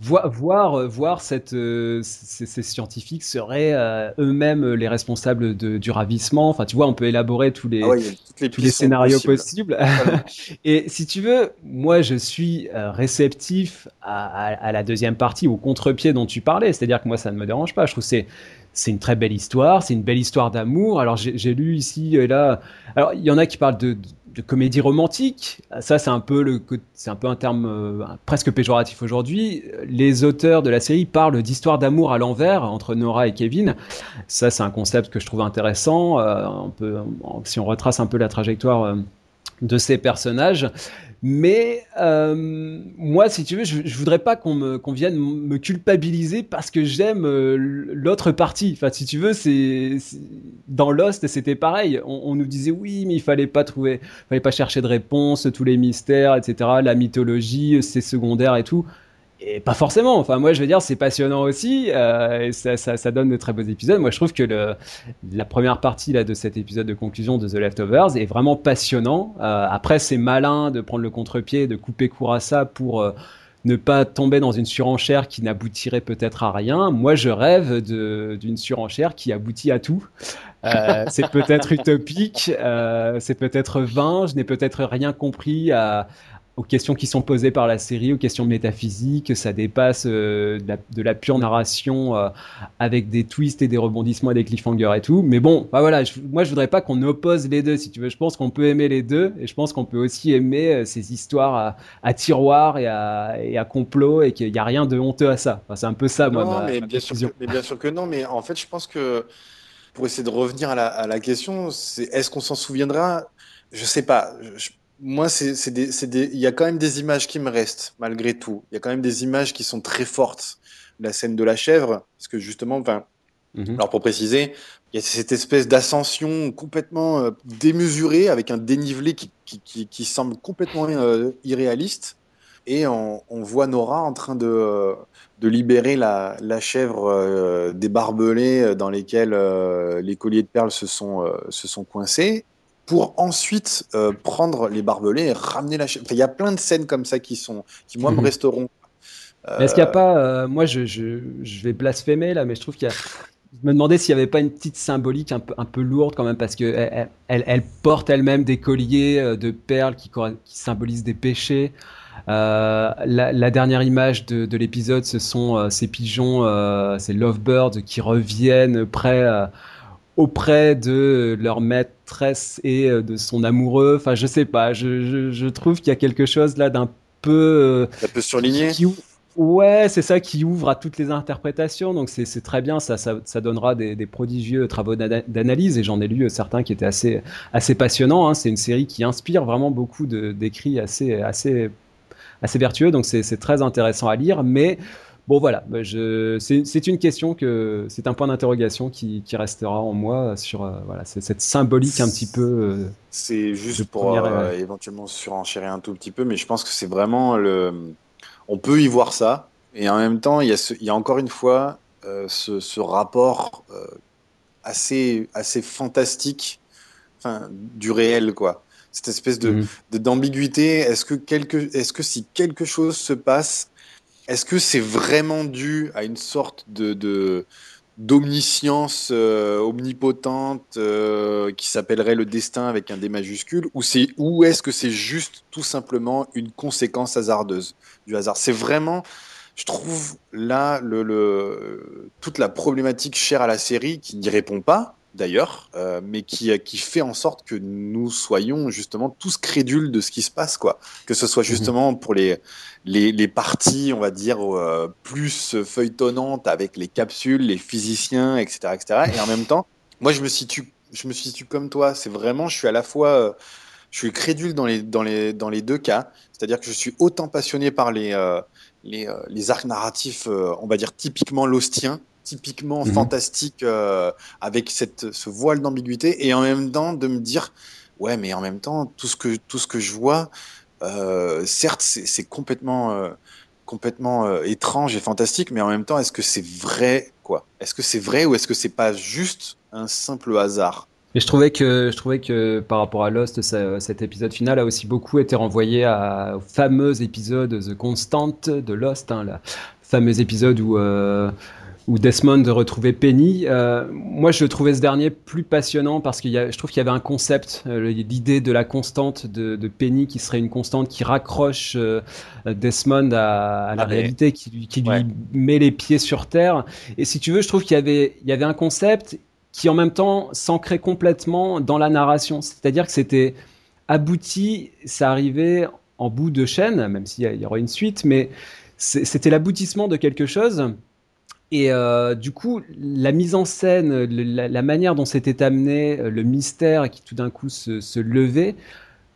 voir, voir, voir cette, ces, scientifiques seraient eux-mêmes les responsables de, du ravissement. Enfin, tu vois, on peut élaborer tous les, ah les tous les scénarios possibles. et si tu veux, moi, je suis réceptif à, à, la deuxième partie, au contre-pied dont tu parlais. C'est-à-dire que moi, ça ne me dérange pas. Je trouve c'est c'est une très belle histoire, c'est une belle histoire d'amour. Alors j'ai lu ici et là, alors il y en a qui parlent de, de comédie romantique. Ça, c'est un peu le, c'est un peu un terme euh, presque péjoratif aujourd'hui. Les auteurs de la série parlent d'histoire d'amour à l'envers entre Nora et Kevin. Ça, c'est un concept que je trouve intéressant. Euh, si on retrace un peu la trajectoire euh, de ces personnages. Mais euh, moi, si tu veux, je, je voudrais pas qu'on qu'on vienne me culpabiliser parce que j'aime euh, l'autre partie. Enfin, si tu veux, c'est dans Lost, c'était pareil. On, on, nous disait oui, mais il fallait pas trouver, fallait pas chercher de réponse, tous les mystères, etc. La mythologie, c'est secondaire et tout. Et pas forcément. Enfin, moi, je veux dire, c'est passionnant aussi. Euh, et ça, ça, ça, donne de très beaux épisodes. Moi, je trouve que le, la première partie là, de cet épisode de conclusion de The Leftovers est vraiment passionnant. Euh, après, c'est malin de prendre le contre-pied, de couper court à ça pour euh, ne pas tomber dans une surenchère qui n'aboutirait peut-être à rien. Moi, je rêve d'une surenchère qui aboutit à tout. C'est peut-être utopique, c'est peut-être vain, je n'ai peut-être rien compris à, aux questions qui sont posées par la série, aux questions métaphysiques, ça dépasse euh, de, la, pure narration euh, avec des twists et des rebondissements et des cliffhangers et tout. Mais bon, bah voilà, moi je voudrais pas qu'on oppose les deux, si tu veux. Je pense qu'on peut aimer les deux et je pense qu'on peut aussi aimer euh, ces histoires à, à tiroir et à, et à complot et qu'il n'y a rien de honteux à ça. Enfin, c'est un peu ça, moi.
Non, mais, bien sûr que, mais bien sûr que non, mais en fait, je pense que pour essayer de revenir à la, à la question, c'est est-ce qu'on s'en souviendra? Je sais pas. Je, moi, il y a quand même des images qui me restent malgré tout. Il y a quand même des images qui sont très fortes. La scène de la chèvre, parce que justement, enfin, mhm. alors pour préciser, il y a cette espèce d'ascension complètement euh, démesurée avec un dénivelé qui, qui, qui, semble complètement euh, irréaliste. Et on, on, voit Nora en train de, euh, de libérer la, la chèvre des barbelés dans lesquels les colliers de perles se sont, se sont coincés pour ensuite euh, prendre les barbelés et ramener la chaîne. il y a plein de scènes comme ça qui sont, qui moi me mhm. resteront.
Est-ce qu'il n'y a pas, euh, moi je, je, je, vais blasphémer là, mais je trouve qu'il y a, je me demandais s'il n'y avait pas une petite symbolique un peu, un peu lourde quand même, parce que elle, elle, elle porte elle-même des colliers euh, de perles qui, qui symbolisent des péchés. Euh, la, la, dernière image de, de l'épisode, ce sont ces pigeons, ces lovebirds qui reviennent près auprès de leur maîtresse et euh, de son amoureux. Enfin, je sais pas. Je, je, trouve qu'il y a quelque chose là d'un peu.
Un peu surligné.
ouais, c'est ça qui ouvre à toutes les interprétations. Donc c'est très bien. Ça, ça, ça donnera des, des, prodigieux travaux d'analyse. Et j'en ai lu certains qui étaient assez, assez passionnants. Hein. C'est une série qui inspire vraiment beaucoup d'écrits assez, assez, assez vertueux. Donc c'est très intéressant à lire. Mais Bon voilà, bah, c'est une question que c'est un point d'interrogation qui, restera en moi sur euh, voilà, cette symbolique un petit peu. Euh,
c'est juste pour euh, éventuellement surenchérir un tout petit peu, mais je pense que c'est vraiment le. On peut y voir ça, et en même temps, il y a, il y a encore une fois ce, rapport assez, assez fantastique enfin, du réel, quoi. Cette espèce de mmh. d'ambiguïté. Est-ce que quelque, est-ce que si quelque chose se passe est-ce que c'est vraiment dû à une sorte de, d'omniscience euh, omnipotente euh, qui s'appellerait le destin avec un D majuscule ou est-ce que c'est juste tout simplement une conséquence hasardeuse du hasard? C'est vraiment je trouve là toute la problématique chère à la série qui n'y répond pas d'ailleurs, euh, mais qui, qui fait en sorte que nous soyons justement tous crédules de ce qui se passe, quoi. Que ce soit mhm. justement pour les, les, les parties, on va dire, euh, plus feuilletonnantes avec les capsules, les physiciens, etc., etc. Et en même temps, moi, je me situe, je me situe comme toi. C'est vraiment, je suis à la fois, euh, je suis crédule dans les, dans les, dans les deux cas. C'est-à-dire que je suis autant passionné par les, les, les arcs narratifs, on va dire typiquement lostiens, typiquement mhm. fantastique euh, avec cette, ce voile d'ambiguïté et en même temps de me dire ouais mais en même temps tout ce que tout ce que je vois euh, certes c'est complètement euh, complètement étrange et fantastique mais en même temps est-ce que c'est vrai quoi? Est-ce que c'est vrai ou est-ce que c'est pas juste un simple hasard?
Et je trouvais que je trouvais que par rapport à Lost, cet épisode final a aussi beaucoup été renvoyé à, au fameux épisode The Constant de Lost, hein, le fameux épisode où ou Desmond de retrouver Penny. Euh, moi, je trouvais ce dernier plus passionnant parce que je trouve qu'il y avait un concept, euh, l'idée de la constante de, de, Penny qui serait une constante qui raccroche euh, Desmond à, à la ah, réalité, qui, lui, qui lui met les pieds sur terre. Et si tu veux, je trouve qu'il y avait, il y avait un concept qui en même temps s'ancrait complètement dans la narration. C'est-à-dire que c'était abouti, ça arrivait en bout de chaîne, même s'il y, y aura une suite, mais c'était l'aboutissement de quelque chose et euh, du coup, la mise en scène, la, manière dont c'était amené, euh, le mystère qui tout d'un coup se, se, levait,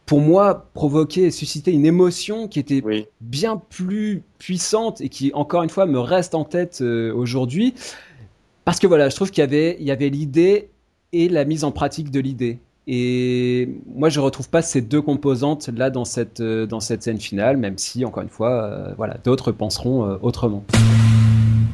pour moi, provoquait et suscitait une émotion qui était bien plus puissante et qui, encore une fois, me reste en tête euh, aujourd'hui. Parce que voilà, je trouve qu'il y avait, il y avait l'idée et la mise en pratique de l'idée. Et moi, je retrouve pas ces deux composantes là dans cette, dans cette scène finale, même si, encore une fois, voilà, d'autres penseront autrement.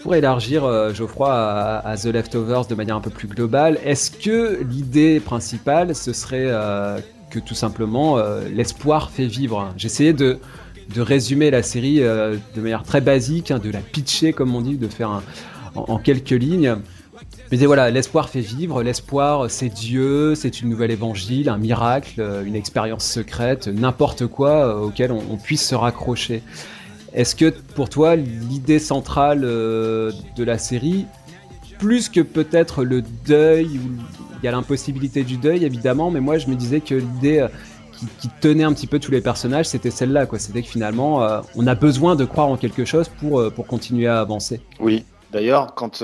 Pour élargir, euh, Geoffroy, à, The Leftovers de manière un peu plus globale, est-ce que l'idée principale, ce serait euh, que tout simplement euh, l'espoir fait vivre? J'essayais de, de résumer la série de manière très basique, hein, de la pitcher, comme on dit, de faire en, quelques lignes. Mais voilà, l'espoir fait vivre, l'espoir c'est Dieu, c'est une nouvelle évangile, un miracle, une expérience secrète, n'importe quoi auquel on, puisse se raccrocher. Est-ce que pour toi, l'idée centrale euh, de la série, plus que peut-être le deuil, il y a l'impossibilité du deuil évidemment, mais moi je me disais que l'idée euh, qui, tenait un petit peu tous les personnages, c'était celle-là. C'était que finalement, euh, on a besoin de croire en quelque chose pour, pour continuer à avancer.
Oui, d'ailleurs, quand,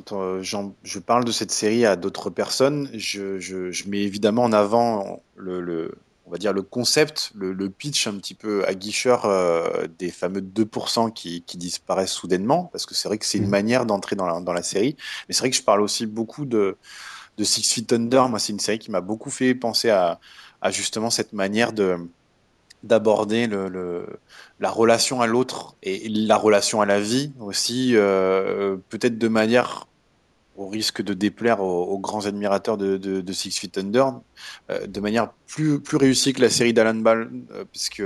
quand je parle de cette série à d'autres personnes, je, je, mets évidemment en avant le on va dire, le concept, le, pitch un petit peu aguicheur euh, des fameux 2% qui, disparaissent soudainement, parce que c'est vrai que c'est une mmh. manière d'entrer dans la, dans la série. Mais c'est vrai que je parle aussi beaucoup de, de Six Feet Under. Moi, c'est une série qui m'a beaucoup fait penser à, justement cette manière de d'aborder le, la relation à l'autre et la relation à la vie aussi, euh, peut-être de manière au risque de déplaire aux, grands admirateurs de, Six Feet Under, euh, de manière plus, plus réussie que la série d'Alan Ball, euh, puisque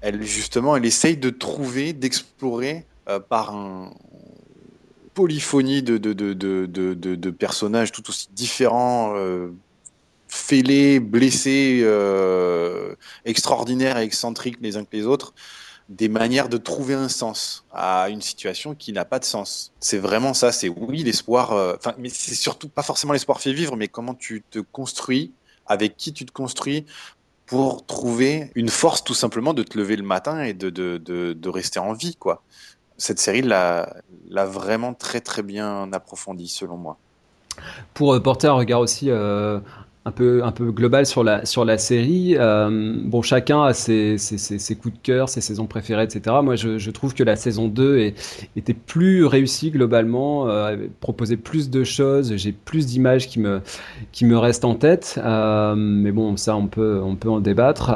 elle justement, elle essaye de trouver, d'explorer euh, par un polyphonie de, de, de, personnages tout aussi différents, fêlés, blessés, extraordinaires et excentriques les uns que les autres, des manières de trouver un sens à une situation qui n'a pas de sens. C'est vraiment ça, c'est oui l'espoir, euh, enfin, mais c'est surtout pas forcément l'espoir fait vivre, mais comment tu te construis, avec qui tu te construis pour trouver une force tout simplement de te lever le matin et de, de, de, rester en vie, quoi. Cette série l'a vraiment très très bien approfondie selon moi.
Pour euh, porter un regard aussi euh, un peu, un peu global sur la, sur la série. Euh, bon, chacun a ses, ses, ses, coups de cœur, ses saisons préférées, etc. Moi, je, trouve que la saison 2 est, était plus réussie globalement, euh, proposait plus de choses, j'ai plus d'images qui me, qui me restent en tête. Euh, mais bon, ça, on peut, on peut en débattre.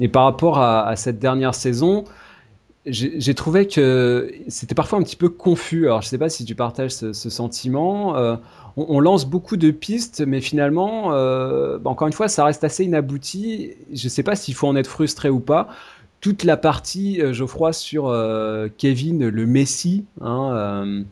Et par rapport à, cette dernière saison, j'ai trouvé que c'était parfois un petit peu confus. Alors, je sais pas si tu partages ce, sentiment. On, lance beaucoup de pistes, mais finalement, euh, bah, encore une fois, ça reste assez inabouti. Je sais pas s'il faut en être frustré ou pas. Toute la partie, euh, Geoffroy, sur euh, Kevin, le Messi, hein,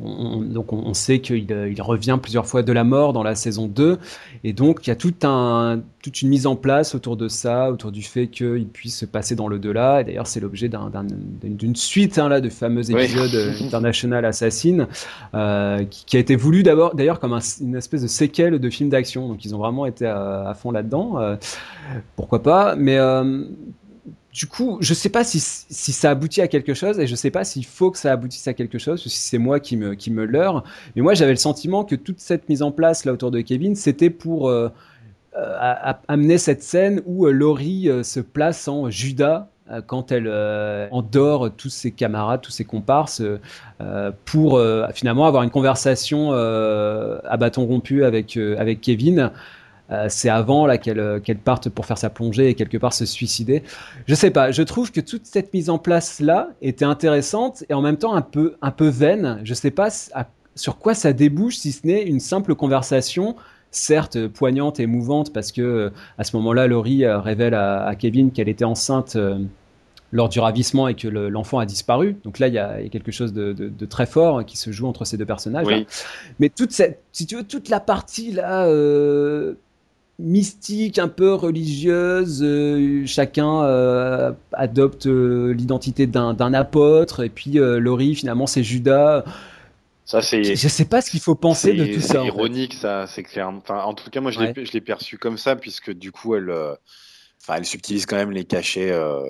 on, donc on, sait qu'il euh, il revient plusieurs fois de la mort dans la saison 2 et donc il y a tout un, toute une mise en place autour de ça, autour du fait qu'il puisse se passer dans le delà et d'ailleurs c'est l'objet d'une suite hein, là, de fameux épisodes oui. International Assassin euh, qui, qui, a été voulu d'abord d'ailleurs comme une espèce de séquelle de film d'action. Donc ils ont vraiment été à, à fond là-dedans euh, pourquoi pas. Mais euh, du coup, je sais pas si, ça aboutit à quelque chose et je sais pas s'il faut que ça aboutisse à quelque chose ou si c'est moi qui me, qui me leurre. Mais moi, j'avais le sentiment que toute cette mise en place là autour de Kevin, c'était pour euh, euh, amener cette scène où euh, Laurie se place en Judas quand elle endort tous ses camarades, tous ses comparses, pour finalement avoir une conversation à bâton rompu avec, avec Kevin. Euh, c'est avant là euh, qu'elle parte pour faire sa plongée et quelque part se suicider. Je sais pas, je trouve que toute cette mise en place là était intéressante et en même temps un peu un peu vaine. Je sais pas sur quoi ça débouche si ce n'est une simple conversation certes poignante et émouvante parce que euh, à ce moment-là Laurie révèle à, Kevin qu'elle était enceinte lors du ravissement et que l'enfant a disparu. Donc là, il y, a, quelque chose de, très fort qui se joue entre ces deux personnages. Mais toute cette, si tu veux, toute la partie là, mystique, un peu religieuse. Euh, chacun euh, adopte euh, l'identité d'un apôtre. Et puis Laurie, finalement, c'est Judas.
Ça, c'est.
Je sais pas ce qu'il faut penser de tout ça.
C'est ironique, ça. C'est clair. Enfin, en tout cas, moi, je l'ai perçu comme ça, puisque du coup, elle, enfin, elle subtilise quand même les cachets, euh,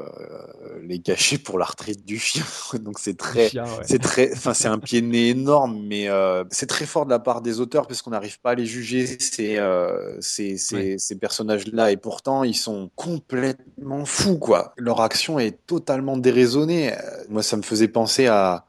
les cachets pour la retraite du chien. Donc c'est très, c'est très, enfin c'est un pied de nez énorme, mais euh, c'est très fort de la part des auteurs parce qu'on n'arrive pas à les juger ces, euh, ces, ces, ces personnages-là et pourtant ils sont complètement fous quoi. Leur action est totalement déraisonnée. Moi ça me faisait penser à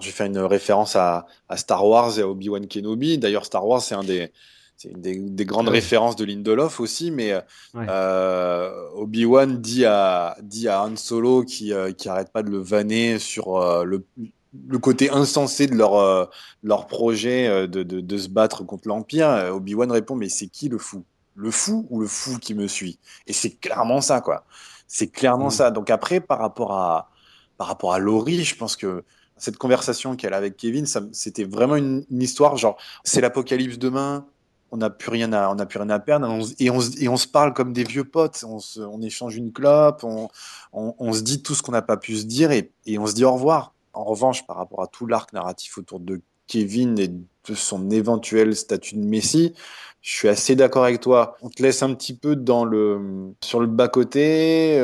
je vais faire une référence à, à Star Wars et à Obi-Wan Kenobi. D'ailleurs, Star Wars, c'est un des, c'est une des, grandes références de Lindelof aussi, mais euh, Obi-Wan dit à, dit à Han Solo qui, euh, qui arrête pas de le vanner sur euh, le, le côté insensé de leur, euh, leur projet de, de, de, se battre contre l'Empire. Obi-Wan répond Mais c'est qui le fou? Le fou ou le fou qui me suit? Et c'est clairement ça, quoi. C'est clairement ça. Donc après, par rapport à, par rapport à Laurie, je pense que cette conversation qu'elle a avec Kevin, c'était vraiment une, une, histoire genre c'est l'apocalypse demain, on n'a plus rien à, on a plus rien à perdre, et, on, et on se parle comme des vieux potes, on, on échange une clope, on, on, se dit tout ce qu'on n'a pas pu se dire, et, et, on se dit au revoir. En revanche, par rapport à tout l'arc narratif autour de Kevin et de son éventuel statut de Messi, je suis assez d'accord avec toi. On te laisse un petit peu dans le sur le bas côté.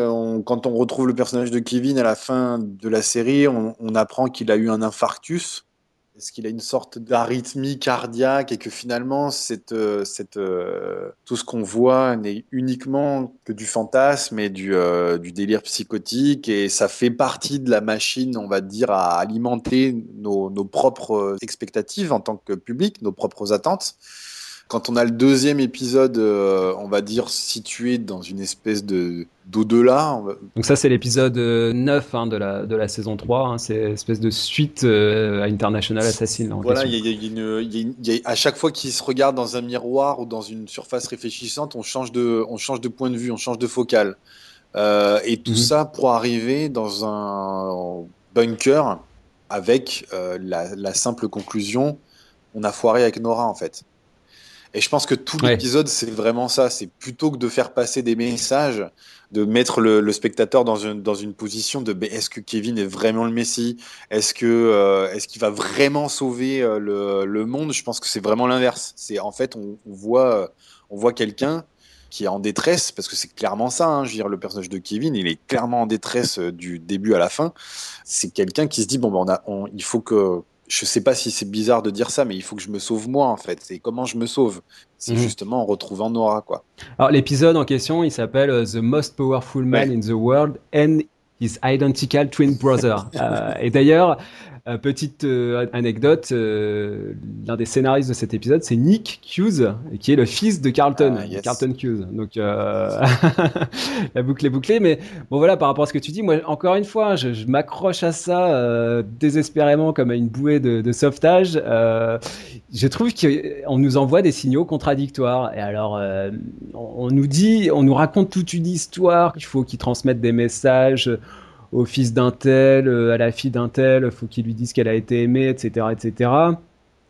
quand on retrouve le personnage de Kevin à la fin de la série, on, on apprend qu'il a eu un infarctus. Est-ce qu'il a une sorte d'arythmie cardiaque et que finalement, euh, euh, tout ce qu'on voit n'est uniquement que du fantasme et du, euh, du, délire psychotique et ça fait partie de la machine, on va dire, à alimenter nos, nos propres expectatives en tant que public, nos propres attentes? Quand on a le deuxième épisode, euh, on va dire situé dans une espèce de d'au-delà.
Donc ça c'est l'épisode 9 hein, de, la, de la saison 3, hein, c'est espèce de suite euh, à International Assassin.
voilà, il y, a, à chaque fois qu'il se regarde dans un miroir ou dans une surface réfléchissante, on change de, on change de point de vue, on change de focale. Euh, et tout mhm. ça pour arriver dans un bunker avec la, la simple conclusion, on a foiré avec Nora en fait. Et je pense que tout l'épisode, c'est vraiment ça. C'est plutôt que de faire passer des messages, de mettre le, spectateur dans une, dans une position de est-ce que Kevin est vraiment le Messie Est-ce que euh, est-ce qu'il va vraiment sauver euh, le, le, monde? Je pense que c'est vraiment l'inverse. C'est en fait, on, voit, on voit quelqu'un qui est en détresse, parce que c'est clairement ça, hein, je veux dire, le personnage de Kevin, il est clairement en détresse euh, du début à la fin. C'est quelqu'un qui se dit, bon, ben, on a, on, il faut que, je sais pas si c'est bizarre de dire ça, mais il faut que je me sauve moi en fait. C'est comment je me sauve. C'est mhm. justement en retrouvant Nora quoi.
Alors l'épisode en question, il s'appelle euh, The Most Powerful Man in the World and His Identical Twin Brother. euh, et d'ailleurs, euh, petite euh, anecdote, euh, l'un des scénaristes de cet épisode, c'est Nick Hughes, qui est le fils de Carlton, ah, Carlton Hughes. Donc la boucle est bouclée, mais bon voilà, par rapport à ce que tu dis, moi encore une fois, je, je m'accroche à ça désespérément comme à une bouée de, de sauvetage. je trouve qu'on nous envoie des signaux contradictoires. Et alors, on, nous dit, on nous raconte toute une histoire qu'il faut qu'ils transmettent des messages au fils d'un tel, euh, à la fille d'un tel, faut qu'il lui dise qu'elle a été aimée, etc., etc.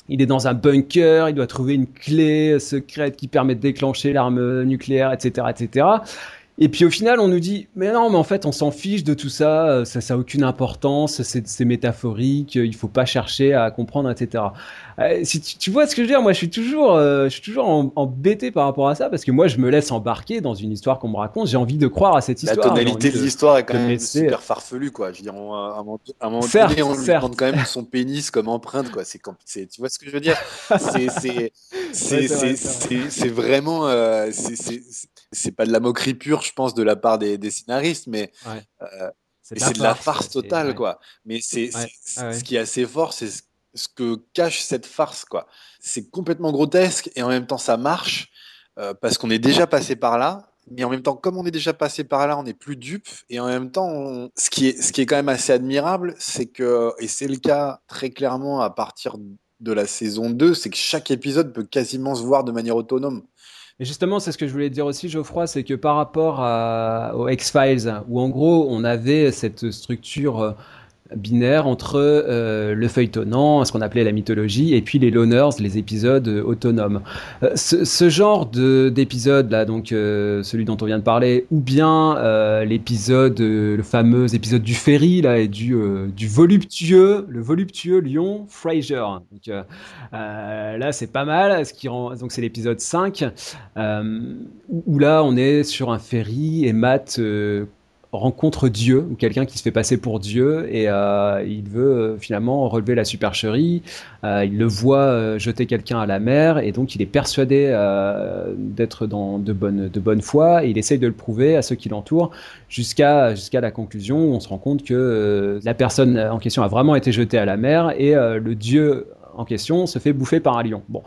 Il est dans un bunker, il doit trouver une clé secrète qui permet de déclencher l'arme nucléaire, etc., etc. Et puis au final, on nous dit, mais non, mais en fait, on s'en fiche de tout ça, euh, ça, ça a aucune importance, c'est métaphorique, il faut pas chercher à comprendre, etc. Euh, si tu, vois ce que je veux dire, moi, je suis toujours, euh, je suis toujours embêté par rapport à ça parce que moi, je me laisse embarquer dans une histoire qu'on me raconte. J'ai envie de croire à cette histoire.
La tonalité de, l'histoire est quand même super farfelue, quoi. Je veux dire, à un moment, donné, on lui demande quand même son pénis comme empreinte, quoi. C'est, tu vois ce que je veux dire? C'est, c'est, vraiment, c'est pas de la moquerie pure, je pense, de la part des, scénaristes, mais euh, c'est de, la farce totale, quoi. Mais c'est ce qui est assez fort, c'est ce que cache cette farce, quoi. C'est complètement grotesque et en même temps ça marche euh, parce qu'on est déjà passé par là. Mais en même temps, comme on est déjà passé par là, on n'est plus dupe. Et en même temps, ce, qui est, ce qui est quand même assez admirable, c'est que, et c'est le cas très clairement à partir de la saison 2, c'est que chaque épisode peut quasiment se voir de manière autonome.
Et justement, c'est ce que je voulais dire aussi, Geoffroy, c'est que par rapport à, aux X-Files, où en gros, on avait cette structure binaire entre euh, le feuilletonnant, ce qu'on appelait la mythologie, et puis les loners, les épisodes autonomes. Euh, ce, genre d'épisode là, donc euh, celui dont on vient de parler, ou bien l'épisode, le fameux épisode du ferry là et du, du voluptueux, le voluptueux lion Fraser. Donc là, c'est pas mal. Ce qui rend, donc c'est l'épisode 5 où là on est sur un ferry et Matt rencontre Dieu ou quelqu'un qui se fait passer pour Dieu et euh, il veut euh, finalement relever la supercherie. Euh, il le voit jeter quelqu'un à la mer et donc il est persuadé d'être dans de bonne de bonne foi et il essaye de le prouver à ceux qui l'entourent jusqu'à jusqu'à la conclusion où on se rend compte que la personne en question a vraiment été jetée à la mer et le Dieu en question se fait bouffer par un lion. Bon,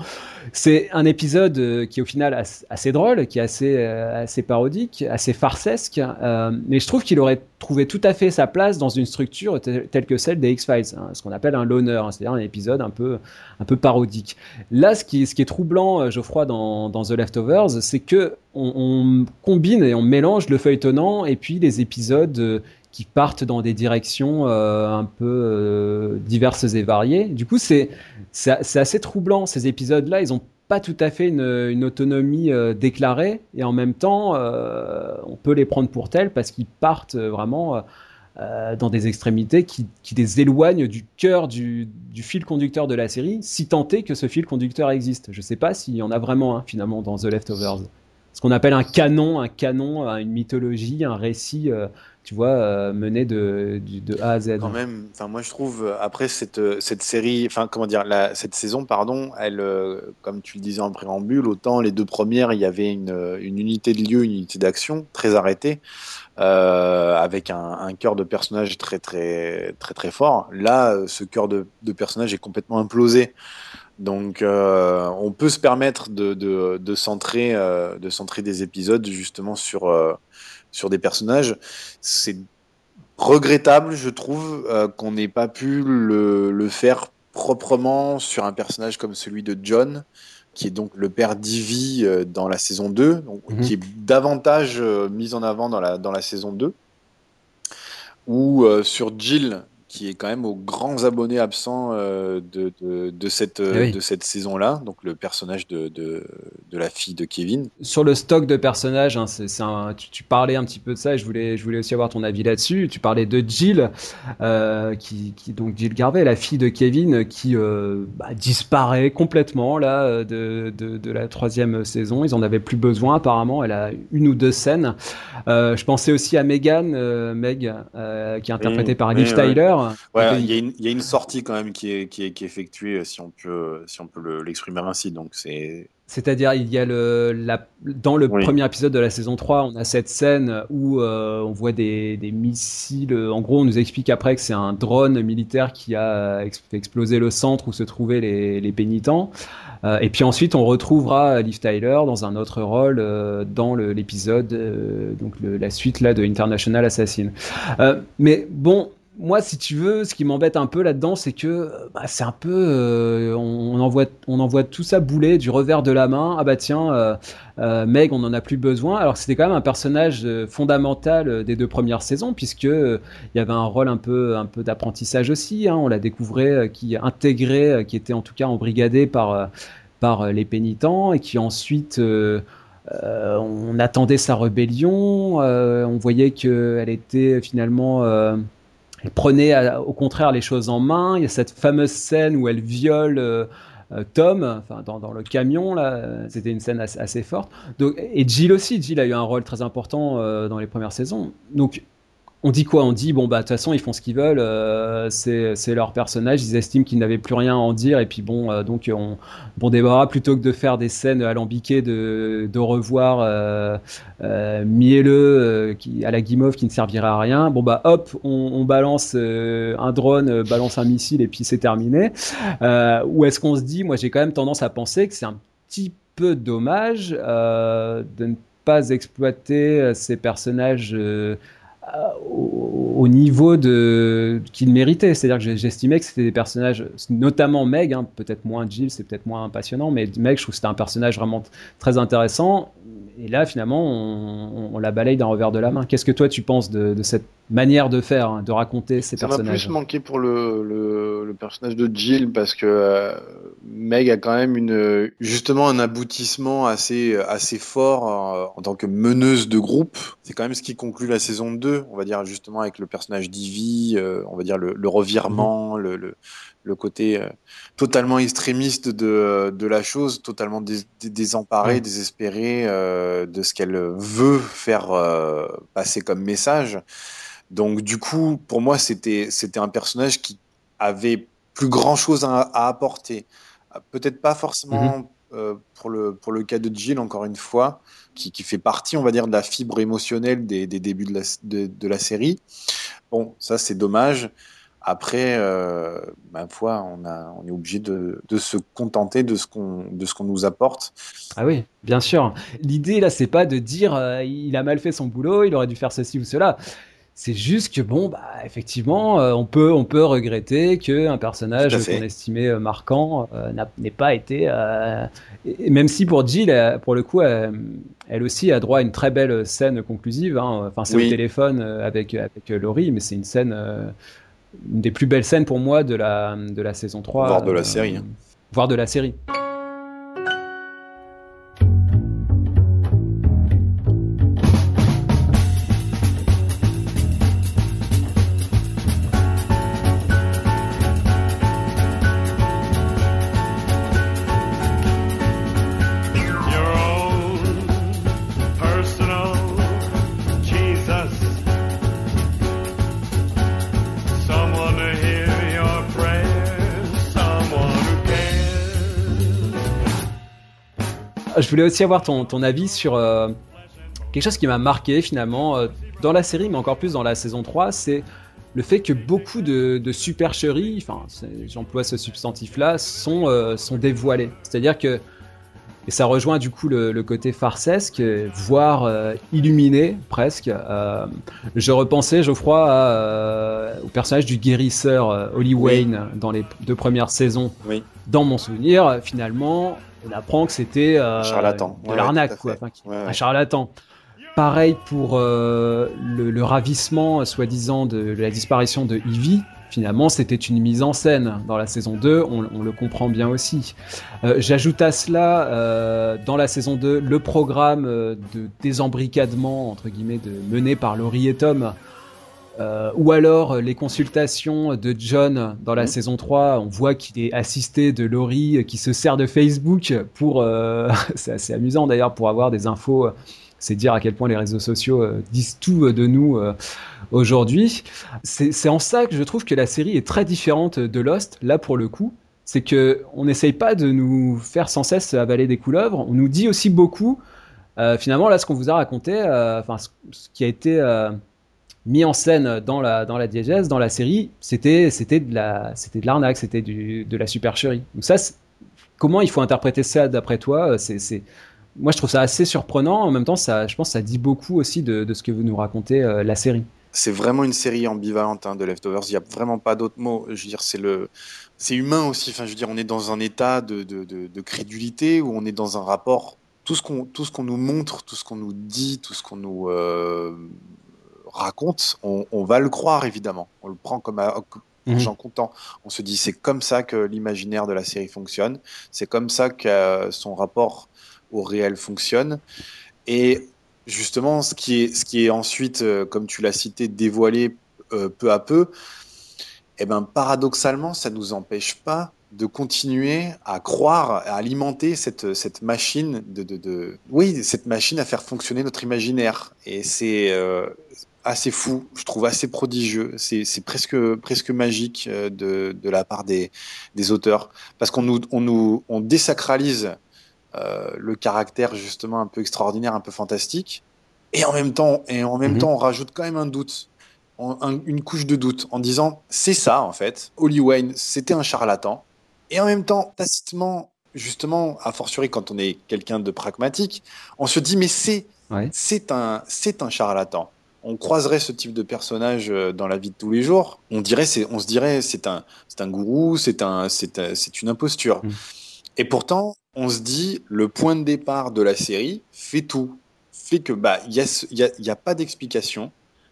c'est un épisode euh, qui est au final assez, drôle, qui est assez, euh, assez parodique, assez farcesque, euh, mais je trouve qu'il aurait trouvé tout à fait sa place dans une structure telle que celle des X-Files, hein, ce qu'on appelle un loner, hein, c'est-à-dire un épisode un peu, un peu parodique. Là, ce qui, est troublant, Geoffroy, dans, dans The Leftovers, c'est que on, combine et on mélange le feuilletonnant et puis les épisodes qui partent dans des directions euh, un peu euh, diverses et variées. Du coup, c'est assez troublant. Ces épisodes-là, ils n'ont pas tout à fait une, autonomie euh, déclarée et en même temps, on peut les prendre pour tels parce qu'ils partent vraiment dans des extrémités qui, les éloignent du cœur du, fil conducteur de la série, si tant est que ce fil conducteur existe. Je ne sais pas s'il y en a vraiment un finalement dans The Leftovers. Ce qu'on appelle un canon, un canon, une mythologie, un récit tu vois, euh, mené de, A à Z.
Quand même, moi je trouve euh, après cette, euh, cette série, enfin comment dire, cette saison, pardon, elle, comme tu le disais en préambule, autant les deux premières, il y avait une, unité de lieu, une unité d'action très arrêtée, avec un, un cœur de personnage très très très très fort. Là, ce cœur de, de personnage est complètement implosé. Donc, on peut se permettre de, de, de centrer, de centrer des épisodes justement sur sur des personnages. C'est regrettable, je trouve, euh, qu'on n'ait pas pu le, faire proprement sur un personnage comme celui de John, qui est donc le père d'Ivy euh, dans la saison 2, donc, mhm. qui est davantage euh, mis en avant dans la, dans la saison 2, ou sur Jill, qui est quand même aux grands abonnés absents euh, de, de, cette, eh de cette saison-là, donc le personnage de, de, la fille de Kevin.
Sur le stock de personnages, hein, c'est, tu, parlais un petit peu de ça et je voulais, je voulais aussi avoir ton avis là-dessus. Tu parlais de Jill, euh, qui, qui, donc Jill Garvey, la fille de Kevin, qui euh, bah, disparaît complètement là de, de, la troisième saison. Ils en avaient plus besoin apparemment. Elle a une ou deux scènes. je pensais aussi à Megan, Meg, qui est interprétée par Liv Tyler.
Ouais, il y, a une sortie quand même qui est, qui est, qui est effectuée, si on peut, si on peut l'exprimer ainsi. Donc c'est.
C'est-à-dire, il y a le, la, dans le premier épisode de la saison 3, on a cette scène où euh, on voit des, des, missiles. En gros, on nous explique après que c'est un drone militaire qui a fait exploser le centre où se trouvaient les, les pénitents. Euh, et puis ensuite, on retrouvera Liv Tyler dans un autre rôle euh, dans l'épisode, donc la suite là de International Assassin. mais bon, moi, si tu veux, ce qui m'embête un peu là-dedans, c'est que bah, c'est un peu, euh, on, envoie, on tout ça bouler du revers de la main. Ah bah tiens, euh, euh, Meg, on n'en a plus besoin. Alors c'était quand même un personnage fondamental des deux premières saisons, puisque il y avait un rôle un peu, un peu d'apprentissage aussi. Hein. on l'a découvert, qui intégré, qui était en tout cas embrigadé par, par les pénitents et qui ensuite on attendait sa rébellion. on voyait qu'elle était finalement elle prenait au contraire les choses en main. Il y a cette fameuse scène où elle viole euh, euh, Tom, enfin dans, le camion là, c'était une scène assez, forte. Et Jill aussi, Jill a eu un rôle très important euh, dans les premières saisons. Donc on dit quoi? On dit bon bah de toute façon ils font ce qu'ils veulent, euh, c'est leur personnage, ils estiment qu'ils n'avaient plus rien à en dire et puis bon euh, donc on bon Déborah plutôt que de faire des scènes alambiquées de, de revoir euh, euh mielleux qui à la guimauve qui ne servirait à rien, bon bah hop on, on balance un drone, balance un missile et puis c'est terminé. ou est-ce qu'on se dit, moi j'ai quand même tendance à penser que c'est un petit peu dommage de ne pas exploiter ces personnages au, niveau de qu'il méritait. C'est-à-dire que j'estimais que c'était des personnages, notamment Meg, hein, peut-être moins Jill, c'est peut-être moins passionnant, mais Meg, je trouve que c'était un personnage vraiment très intéressant. Et là, finalement, on, la balaye d'un revers de la main. Qu'est-ce que toi, tu penses de, cette manière de faire, hein, de raconter ces personnages Ça
m'a plus manqué pour le, le, personnage de Jill parce que euh, Meg a quand même une, justement un aboutissement assez, assez fort euh, en tant que meneuse de groupe. C'est quand même ce qui conclut la saison 2, on va dire justement avec le personnage d'Ivy, euh, on va dire le, revirement, mhm. le, le côté euh, totalement extrémiste de, de, la chose, totalement désemparé, désespéré euh, de ce qu'elle veut faire euh, passer comme message. Donc du coup, pour moi, c'était c'était un personnage qui avait plus grand chose à, apporter. Peut-être pas forcément mhm. pour le pour le cas de Jill, encore une fois, qui, qui, fait partie, on va dire, de la fibre émotionnelle des, des débuts de la, de, la série. Bon, ça c'est dommage. Après, euh, ma foi, on, on est obligé de, de, se contenter de ce qu'on de nous apporte.
Ah oui, bien sûr. L'idée là, c'est pas de dire euh, il a mal fait son boulot, il aurait dû faire ceci ou cela. C'est juste que bon, bah effectivement, euh, on peut on peut regretter que un personnage qu'on estimait euh, marquant n'ait pas été. même si pour Jill, pour le coup, elle aussi a droit à une très belle scène conclusive. Hein. Enfin, c'est au téléphone avec avec Laurie, mais c'est une scène une des plus belles scènes pour moi de la, de la saison 3.
Voire de la série.
Hein. Voire de la série. Voulais aussi avoir ton, ton avis sur euh, quelque chose qui m'a marqué finalement euh, dans la série, mais encore plus dans la saison 3, c'est le fait que beaucoup de, de supercheries, enfin j'emploie ce substantif-là, sont, euh, sont dévoilées. C'est-à-dire que, et ça rejoint du coup le, le côté farcesque, voire illuminé presque. je repensais, Geoffroy, au personnage du guérisseur Holly Wayne dans les deux premières saisons.
Oui.
Dans mon souvenir, finalement, on apprend que c'était
euh, charlatan.
de l'arnaque, quoi. un charlatan. Pareil pour euh, le, ravissement, soi-disant, de, la disparition de Ivy. Finalement, c'était une mise en scène. Dans la saison 2, on, le comprend bien aussi. Euh, j'ajoute à cela, dans la saison 2, le programme de désembricadement, entre guillemets, de, mené par Laurie et Tom, euh, ou alors euh, les consultations de John dans la mmh. saison 3, on voit qu'il est assisté de Laurie euh, qui se sert de Facebook pour... c'est assez amusant d'ailleurs pour avoir des infos. c'est dire à quel point les réseaux sociaux disent tout de nous aujourd'hui. C'est en ça que je trouve que la série est très différente de Lost, là pour le coup. C'est que on n'essaye pas de nous faire sans cesse avaler des couleuvres. On nous dit aussi beaucoup. finalement, là, ce qu'on vous a raconté, enfin, ce, qui a été mis en scène dans la, dans la diégèse, dans la série, c'était, c'était de la, c'était de l'arnaque, c'était de la supercherie. Donc ça, comment il faut interpréter ça d'après toi c'est, c'est, moi, je trouve ça assez surprenant. En même temps, ça, je pense que ça dit beaucoup aussi de, de ce que vous nous racontez euh, la série.
C'est vraiment une série ambivalente hein, de Leftovers. Il n'y a vraiment pas d'autres mots. Je veux dire, c'est le, c'est humain aussi. Enfin, je veux dire, on est dans un état de, de, de, crédulité où on est dans un rapport. Tout ce qu'on, tout ce qu'on nous montre, tout ce qu'on nous dit, tout ce qu'on nous euh, raconte, on, va le croire évidemment. On le prend comme un mmh. content. On se dit c'est comme ça que l'imaginaire de la série fonctionne, c'est comme ça que son rapport au réel fonctionne. Et justement, ce qui est, ce qui est ensuite, euh, comme tu l'as cité, dévoilé euh, peu à peu, eh ben, paradoxalement, ça ne nous empêche pas de continuer à croire, à alimenter cette, cette machine de, de, oui, cette machine à faire fonctionner notre imaginaire. Et c'est euh, assez fou, je trouve assez prodigieux. C'est presque, presque magique euh, de, de la part des, des auteurs, parce qu'on nous, on nous, on désacralise euh, le caractère justement un peu extraordinaire, un peu fantastique, et en même temps, et en même mhm. temps, on rajoute quand même un doute, une couche de doute, en disant c'est ça en fait. Holly Wayne, c'était un charlatan, et en même temps, tacitement, justement, a fortiori quand on est quelqu'un de pragmatique, on se dit mais c'est, c'est un, c'est un charlatan on croiserait ce type de personnage euh, dans la vie de tous les jours, on dirait, on se dirait, c'est un, c'est un gourou, c'est un, c'est, une imposture. Mm. Et pourtant, on se dit, le point de départ de la série fait tout, fait que bah, il y a, pas d'explication,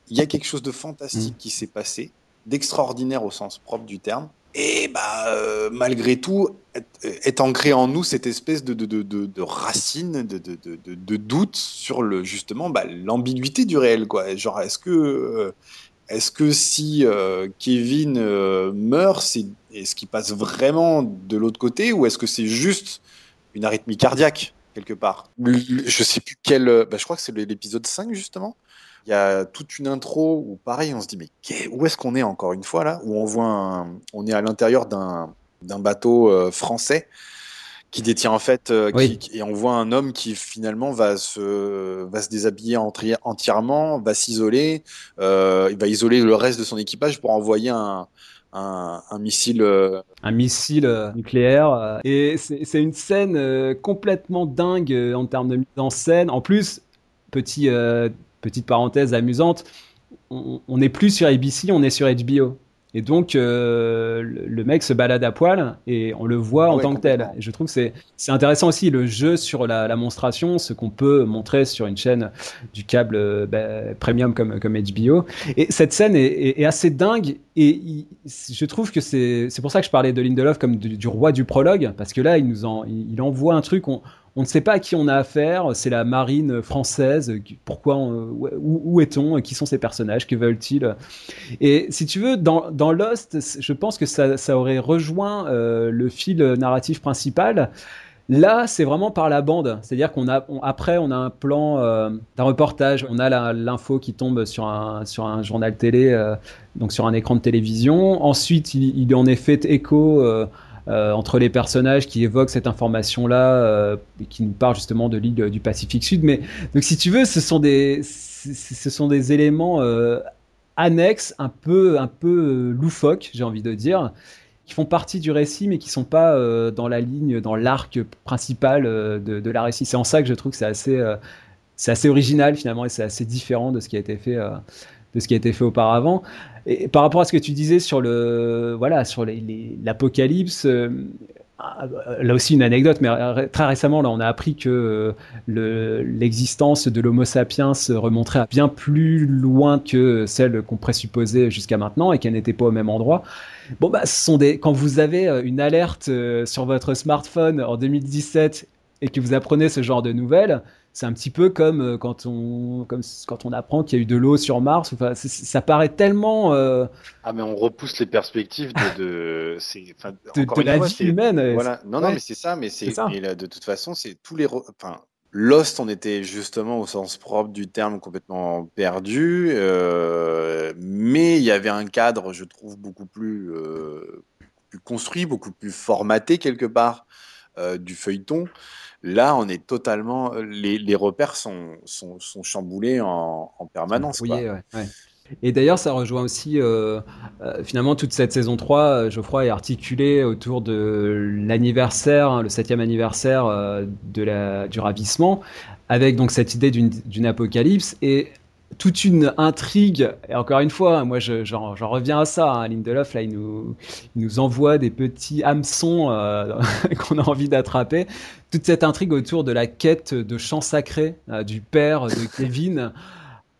il y a quelque chose de fantastique mm. qui s'est passé, d'extraordinaire au sens propre du terme. Et bah, euh, malgré tout, est, ancré en nous cette espèce de, racine, de, doute sur le, justement bah, l'ambiguïté du réel. Quoi. Genre, est-ce que, euh, est-ce que si euh, Kevin meurt, est-ce qu'il passe vraiment de l'autre côté ou est-ce que c'est juste une arythmie cardiaque quelque part? Je sais plus quel. Bah, je crois que c'est l'épisode 5 justement il y a toute une intro où, pareil, on se dit, mais où est-ce qu'on est encore une fois là? Où on voit on est à l'intérieur d'un, bateau euh, français qui détient en fait, euh, et on voit un homme qui finalement va se, va se déshabiller entièrement, va s'isoler, euh, il va isoler le reste de son équipage pour envoyer un, un, missile.
Un missile nucléaire. Et c'est une scène complètement dingue en termes de mise en scène. En plus, petit petite parenthèse amusante, on n'est plus sur ABC, on est sur HBO. Et donc, euh, le, mec se balade à poil et on le voit en tant que tel. Et je trouve que c'est intéressant aussi le jeu sur la, monstration, ce qu'on peut montrer sur une chaîne du câble euh, bah, premium comme, comme HBO. Et cette scène est, assez dingue et je trouve que c'est pour ça que je parlais de Lindelof comme du, roi du prologue, parce que là, il nous en, il, envoie un truc. On, on ne sait pas à qui on a affaire, c'est la marine française, pourquoi, où, est-on, qui sont ces personnages, que veulent-ils? Et si tu veux, dans, Lost, je pense que ça, aurait rejoint euh, le fil narratif principal. Là, c'est vraiment par la bande, c'est-à-dire qu'on a après on a un plan euh, d'un reportage, on a l'info qui tombe sur un journal télé, euh, donc sur un écran de télévision. Ensuite, il, il en est fait écho euh, entre les personnages qui évoquent cette information-là, euh, et qui nous parlent justement de l'île du Pacifique Sud. Mais donc, si tu veux, ce sont des, éléments euh, annexes, un peu, loufoques, j'ai envie de dire, qui font partie du récit, mais qui sont pas dans la ligne, dans l'arc principal de, la récit. C'est en ça que je trouve que c'est assez original finalement, et c'est assez différent de ce qui a été fait de ce qui a été fait auparavant. Et par rapport à ce que tu disais sur le voilà sur l'apocalypse, euh, là aussi une anecdote, mais très récemment là on a appris que euh, l'existence de l'Homo sapiens remonterait à bien plus loin que celle qu'on présupposait jusqu'à maintenant et qu'elle n'était pas au même endroit. Bon bah ce sont des quand vous avez euh, une alerte sur votre smartphone en 2017 et que vous apprenez ce genre de nouvelles, c'est un petit peu comme euh, quand on, comme quand on apprend qu'il y a eu de l'eau sur Mars. Enfin, ça paraît tellement. Euh,
ah, mais on repousse les perspectives de,
de, de, la vie humaine.
Voilà. Non, non, mais c'est ça. Mais c'est de toute façon, c'est tous les. Enfin, Lost, on était justement au sens propre du terme complètement perdu, euh, mais il y avait un cadre, je trouve, beaucoup plus, plus construit, beaucoup plus formaté quelque part du feuilleton. Là, on est totalement. Euh, les, repères sont, sont, chamboulés en, permanence.
Et d'ailleurs, ça rejoint aussi euh, euh, finalement toute cette saison 3. Geoffroy est articulé autour de l'anniversaire, hein, le septième anniversaire de la, du ravissement, avec donc cette idée d'une apocalypse. Et toute une intrigue. Et encore une fois, moi, j'en reviens à ça. Hein. Lindelof, là, il nous, nous envoie des petits hameçons euh, qu'on a envie d'attraper. Toute cette intrigue autour de la quête de chant sacré euh, du père de Kevin.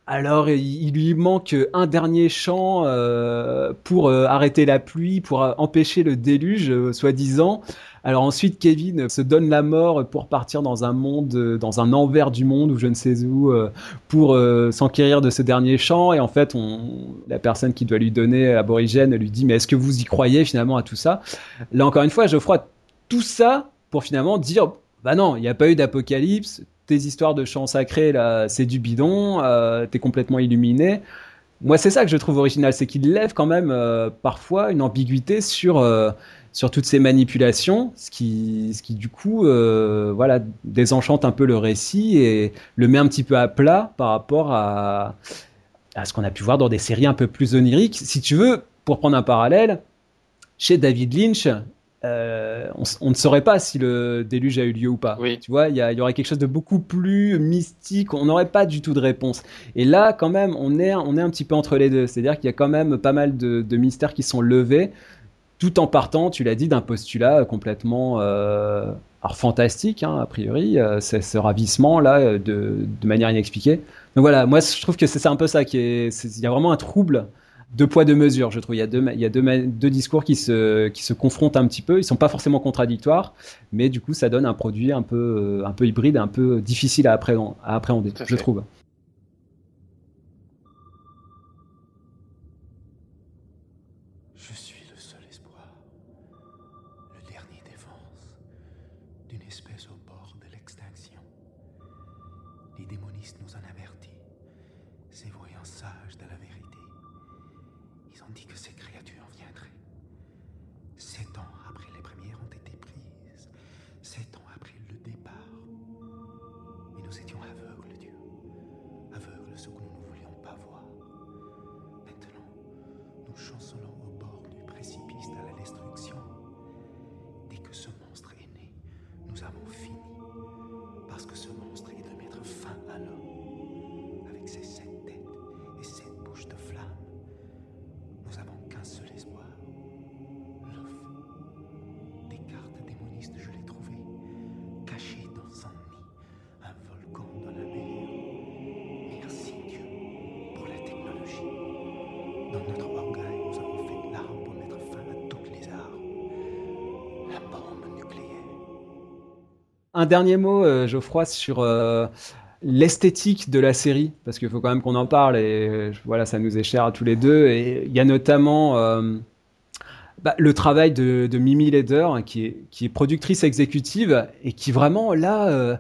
Alors, il, lui manque un dernier chant euh, pour arrêter la pluie, pour empêcher le déluge, soi-disant. Alors ensuite, Kevin se donne la mort pour partir dans un monde, euh, dans un envers du monde ou je ne sais où, euh, pour euh, s'enquérir de ce dernier champ. Et en fait, on, la personne qui doit lui donner aborigène lui dit, mais est-ce que vous y croyez finalement à tout ça? Là encore une fois, Geoffroy, tout ça pour finalement dire, bah non, il n'y a pas eu d'apocalypse. Tes histoires de chants sacrés là, c'est du bidon. T'es complètement illuminé. Moi, c'est ça que je trouve original, c'est qu'il lève quand même parfois une ambiguïté sur sur toutes ces manipulations, ce qui, ce qui du coup, euh, voilà, désenchante un peu le récit et le met un petit peu à plat par rapport à, à ce qu'on a pu voir dans des séries un peu plus oniriques. Si tu veux, pour prendre un parallèle, chez David Lynch, euh, on, ne saurait pas si le déluge a eu lieu ou pas. Tu vois, il y, aurait quelque chose de beaucoup plus mystique. On n'aurait pas du tout de réponse. Et là, quand même, on est, on est un petit peu entre les deux. C'est-à-dire qu'il y a quand même pas mal de, mystères qui sont levés, tout en partant, tu l'as dit, d'un postulat complètement euh, fantastique, hein, a priori. Euh, c'est ce ravissement là de, de, manière inexpliquée. Donc voilà, moi je trouve que c'est un peu ça qui est. Il y a vraiment un trouble deux poids deux mesures, je trouve. Il y a deux, il y a deux, deux, discours qui se, qui se confrontent un petit peu. Ils sont pas forcément contradictoires, mais du coup, ça donne un produit un peu, un peu hybride, un peu difficile à appréhender, à appréhender je trouve. Un dernier mot, euh, Geoffroy, sur euh, l'esthétique de la série, parce qu'il faut quand même qu'on en parle, et euh, voilà, ça nous est cher à tous les deux. Et il y a notamment bah, le travail de, Mimi Leder, hein, qui, est, productrice exécutive, et qui vraiment, là,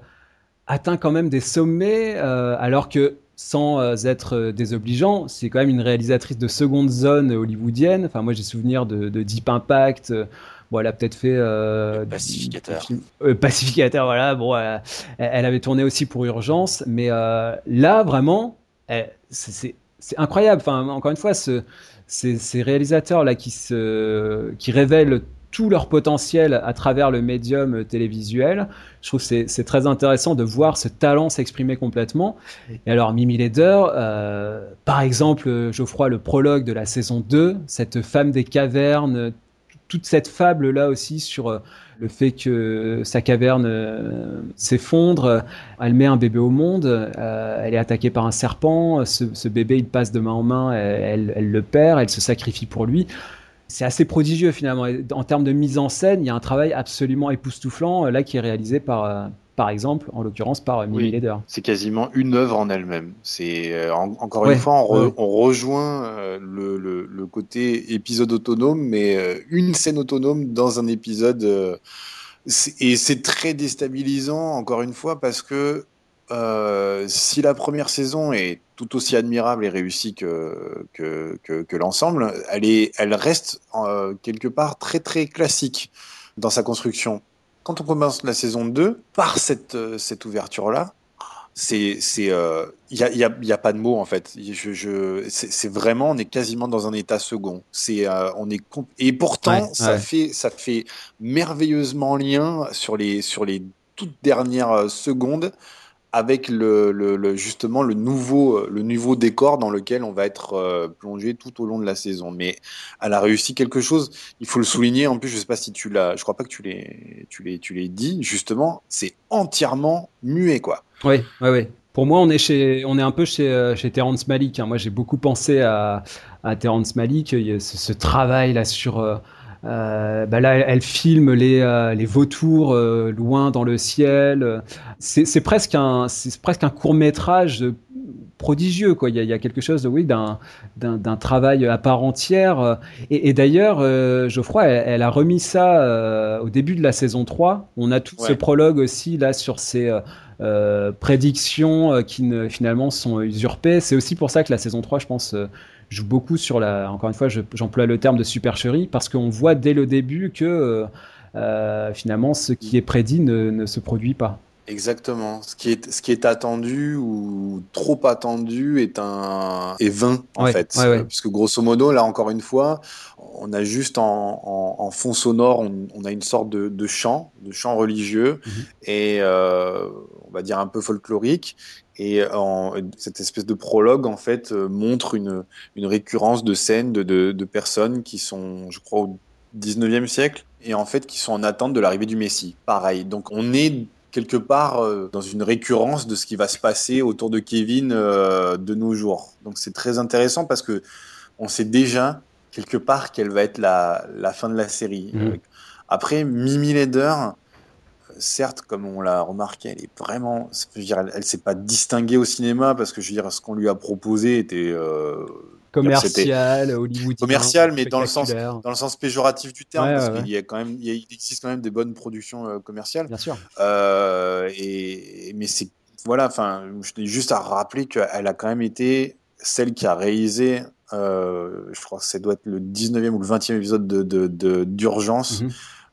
atteint quand même des sommets, alors que sans être désobligeant, c'est quand même une réalisatrice de seconde zone hollywoodienne. Enfin, moi, j'ai souvenir de, de Deep Impact. Bon, elle a peut-être fait euh,
pacificateur.
Euh, pacificateur, voilà. Bon, elle, avait tourné aussi pour Urgence, mais euh, là vraiment, c'est incroyable. Enfin, encore une fois, ce, ces, réalisateurs là qui se, qui révèlent tout leur potentiel à travers le médium télévisuel. Je trouve que c'est très intéressant de voir ce talent s'exprimer complètement. Et alors, Mimi Leder, par exemple, Geoffroy, le prologue de la saison 2, cette femme des cavernes toute cette fable là aussi sur euh, le fait que sa caverne euh, s'effondre, elle met un bébé au monde, euh, elle est attaquée par un serpent, ce, bébé il passe de main en main, elle, elle, le perd, elle se sacrifie pour lui. C'est assez prodigieux finalement. En termes de mise en scène, il y a un travail absolument époustouflant là qui est réalisé par par exemple, en l'occurrence par Mimi Leder.
C'est quasiment une œuvre en elle-même. C'est euh, encore une fois, on, rejoint euh, le, côté épisode autonome, mais euh, une scène autonome dans un épisode. et c'est très déstabilisant, encore une fois, parce que si la première saison est tout aussi admirable et réussie que, que, que, l'ensemble, elle, est, elle reste quelque part très très classique dans sa construction quand on commence la saison 2 par cette, euh, cette ouverture-là, c'est c'est euh, il y, a, y, a, y, a, pas de mots en fait. Je, je c'est vraiment on est quasiment dans un état second. C'est euh, on est et pourtant ça fait ça fait merveilleusement lien sur les sur les toutes dernières secondes avec justement le nouveau, le nouveau décor dans lequel on va être euh, plongé tout au long de la saison. Mais elle a réussi quelque chose. Il faut le souligner. En plus, je sais pas si tu l'as, je crois pas que tu l'aies, tu l'es, tu l'es dit. Justement, c'est entièrement muet, quoi.
Oui, oui, oui. Pour moi, on est un peu chez, euh, chez Terrence Malick. Hein. Moi, j'ai beaucoup pensé à, à Terrence Malick. Ce, travail là sur euh, bah là, elle filme les, euh, les vautours euh, loin dans le ciel. C'est presque un, c'est presque un court métrage prodigieux. Quoi. Il, y a, il y a quelque chose, oui, d'un, d'un, travail à part entière. Et, et d'ailleurs, Geoffroy, elle, a remis ça au début de la saison 3. On a tout ce prologue aussi là sur ces prédictions qui ne, finalement sont usurpées. C'est aussi pour ça que la saison 3, je pense, joue beaucoup sur la. Encore une fois, j'emploie le terme de supercherie parce qu'on voit dès le début que euh, euh, finalement ce qui est prédit ne, se produit pas.
Exactement. Ce qui est, ce qui est attendu ou trop attendu est un est vain en fait, puisque grosso modo là encore une fois, on a juste en, fond sonore, on, a une sorte de, chant, de chant religieux mhm. et euh, on va dire un peu folklorique. Et en, cette espèce de prologue, en fait, euh, montre une, une récurrence de scènes de, de, personnes qui sont, je crois, au 19e siècle, et en fait, qui sont en attente de l'arrivée du Messie. Pareil. Donc, on est quelque part euh, dans une récurrence de ce qui va se passer autour de Kevin euh, de nos jours. Donc, c'est très intéressant parce que on sait déjà quelque part quelle va être la, la fin de la série. Mmh. Après, Mimi Leder, certes, comme on l'a remarqué, elle est vraiment, je veux dire, elle, s'est pas distinguée au cinéma parce que je veux dire, ce qu'on lui a proposé était euh,
commercial, hollywoodien,
commercial, mais dans le sens, dans le sens péjoratif du terme, parce qu'il y a quand même, il, existe quand même des bonnes productions euh, commerciales.
Bien sûr.
Euh, et mais c'est voilà, enfin, je tenais juste à rappeler qu'elle a quand même été celle qui a réalisé, je crois que ça doit être le 19e ou le 20e épisode de d'urgence. Mhm.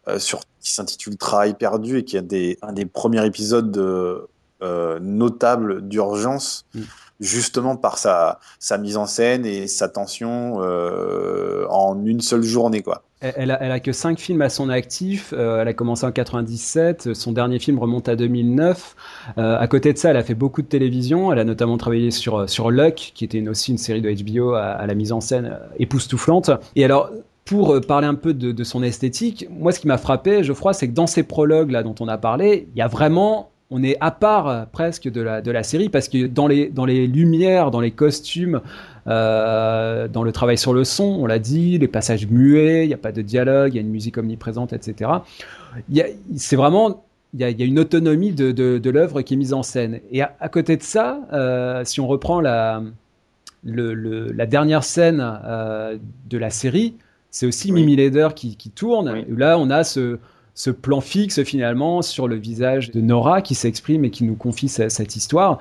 Euh, sur, qui s'intitule Travail perdu et qui est des, un des premiers épisodes de, euh, notables d'urgence, mm. justement par sa, sa mise en scène et sa tension euh, en une seule journée. Quoi.
Elle a, elle a que 5 films à son actif. elle a commencé en 97. Son dernier film remonte à 2009. à côté de ça, elle a fait beaucoup de télévision. Elle a notamment travaillé sur, sur Luck, qui était une, aussi une série de HBO à, à la mise en scène époustouflante. Et alors, pour euh, parler un peu de, son esthétique, moi ce qui m'a frappé, Geoffroy, c'est que dans ces prologues là dont on a parlé, il y a vraiment, on est à part euh, presque de la, série parce que dans les, dans les lumières, dans les costumes, euh, dans le travail sur le son, on l'a dit, les passages muets, il n'y a pas de dialogue, il y a une musique omniprésente, etc. C'est vraiment il y, a, une autonomie de, l'œuvre qui est mise en scène. Et à, côté de ça, si on reprend la, la dernière scène de la série, c'est aussi Mimi Leder qui, tourne. Là, on a ce, plan fixe finalement sur le visage de Nora qui s'exprime et qui nous confie cette, histoire.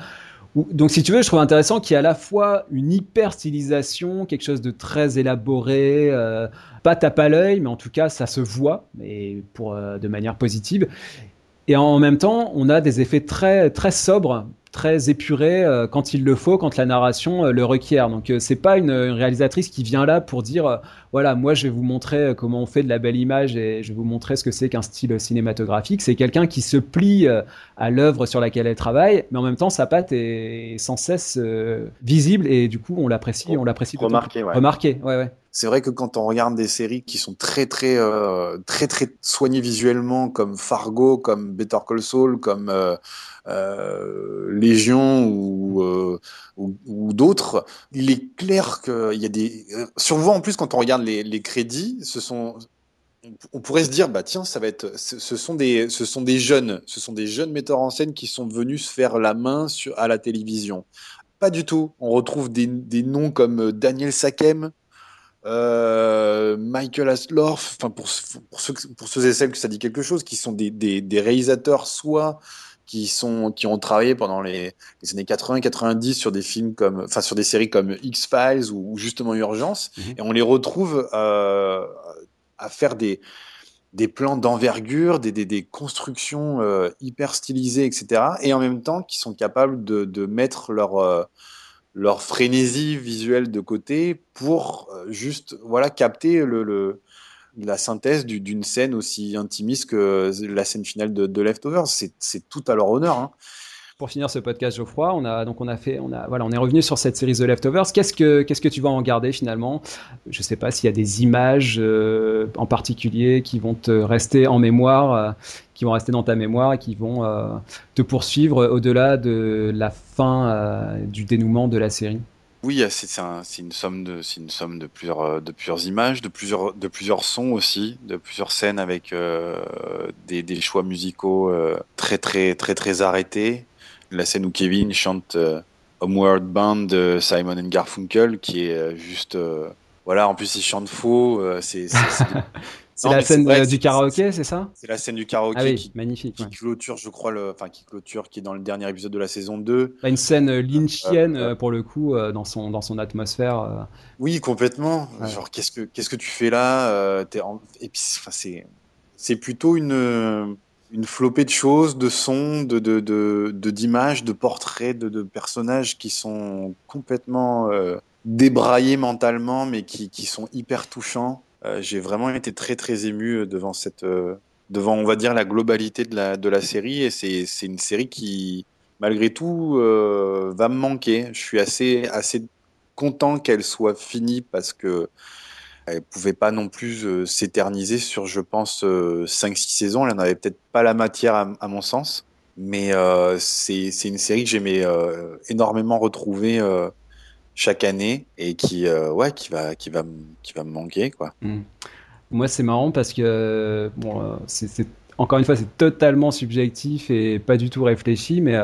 Donc, si tu veux, je trouve intéressant qu'il y ait à la fois une hyper stylisation, quelque chose de très élaboré, euh, pas tape à l'œil, mais en tout cas, ça se voit, et pour, euh, de manière positive. Et en même temps, on a des effets très, très sobres très épuré euh, quand il le faut, quand la narration euh, le requiert. Donc euh, c'est pas une, réalisatrice qui vient là pour dire voilà moi je vais vous montrer comment on fait de la belle image et je vais vous montrer ce que c'est qu'un style cinématographique. C'est quelqu'un qui se plie à l'œuvre sur laquelle elle travaille, mais en même temps sa patte est sans cesse visible et du coup on l'apprécie, on l'apprécie.
Remarqué, ouais.
Remarqué, ouais, ouais.
C'est vrai que quand on regarde des séries qui sont très très euh, très très soignées visuellement, comme Fargo, comme Better Call Saul, comme euh, euh, Légion ou, ou, d'autres, il est clair qu'il y a des. Souvent en plus quand on regarde les, crédits, ce sont on pourrait se dire bah tiens ça va être ce sont des ce sont des jeunes ce sont des jeunes metteurs en scène qui sont venus se faire la main sur à la télévision pas du tout on retrouve des, noms comme Daniel Sakem euh, Michael Aslorf, enfin pour, ceux, et celles que ça dit quelque chose, qui sont des, des réalisateurs soit qui sont qui ont travaillé pendant les, les années 80-90 sur des films comme enfin sur des séries comme X Files ou, justement Urgence mhm. et on les retrouve euh, à faire des des plans d'envergure, des, des, des, constructions euh, hyper stylisées, etc. Et en même temps, qui sont capables de, de mettre leur, euh, leur frénésie visuelle de côté pour euh, juste voilà capter le, la synthèse d'une scène aussi intimiste que la scène finale de, de Leftovers. C'est tout à leur honneur. Hein
pour finir ce podcast, Geoffroy, on a donc on a fait, on a voilà, on est revenu sur cette série The Leftovers. Qu'est-ce que qu'est-ce que tu vas en garder finalement? Je sais pas s'il y a des images euh, en particulier qui vont te rester en mémoire, euh, qui vont rester dans ta mémoire et qui vont euh, te poursuivre au-delà de la fin du dénouement de la série.
Oui, c'est une somme de, plusieurs, plusieurs images, de plusieurs, sons aussi, de plusieurs scènes avec des, des, choix musicaux très très très très arrêtés la scène où Kevin chante euh, Homeward Bound de Simon Garfunkel, qui est euh, juste. Euh, voilà, en plus il chante faux. c'est
C'est la scène du karaoké, c'est ça
C'est la scène du karaoké
ah qui, magnifique,
qui clôture, je crois, le, enfin qui clôture, qui est dans le dernier épisode de la saison 2.
Une scène lynchienne pour le coup dans son dans son atmosphère.
Oui, complètement. Genre qu'est-ce que qu'est-ce que tu fais là Et puis, enfin c'est c'est plutôt une une flopée de choses, de sons, de, de, d'images, de, portraits, de, personnages qui sont complètement euh, débraillés mentalement, mais qui, qui sont hyper touchants. Euh, j'ai vraiment été très très ému devant cette, euh, devant on va dire la globalité de la, de la série, et c'est, une série qui, malgré tout, va me manquer. Je suis assez assez content qu'elle soit finie parce que elle pouvait pas non plus euh, s'éterniser sur, je pense, 5-6 euh, saisons. Elle n'avait peut-être pas la matière à, mon sens. Mais euh, c'est une série que j'aimais énormément retrouver chaque année et qui, ouais, qui, va, qui, va, qui va me manquer. Quoi.
Mmh. Moi, c'est marrant parce que, bon, c'est encore une fois, c'est totalement subjectif et pas du tout réfléchi, mais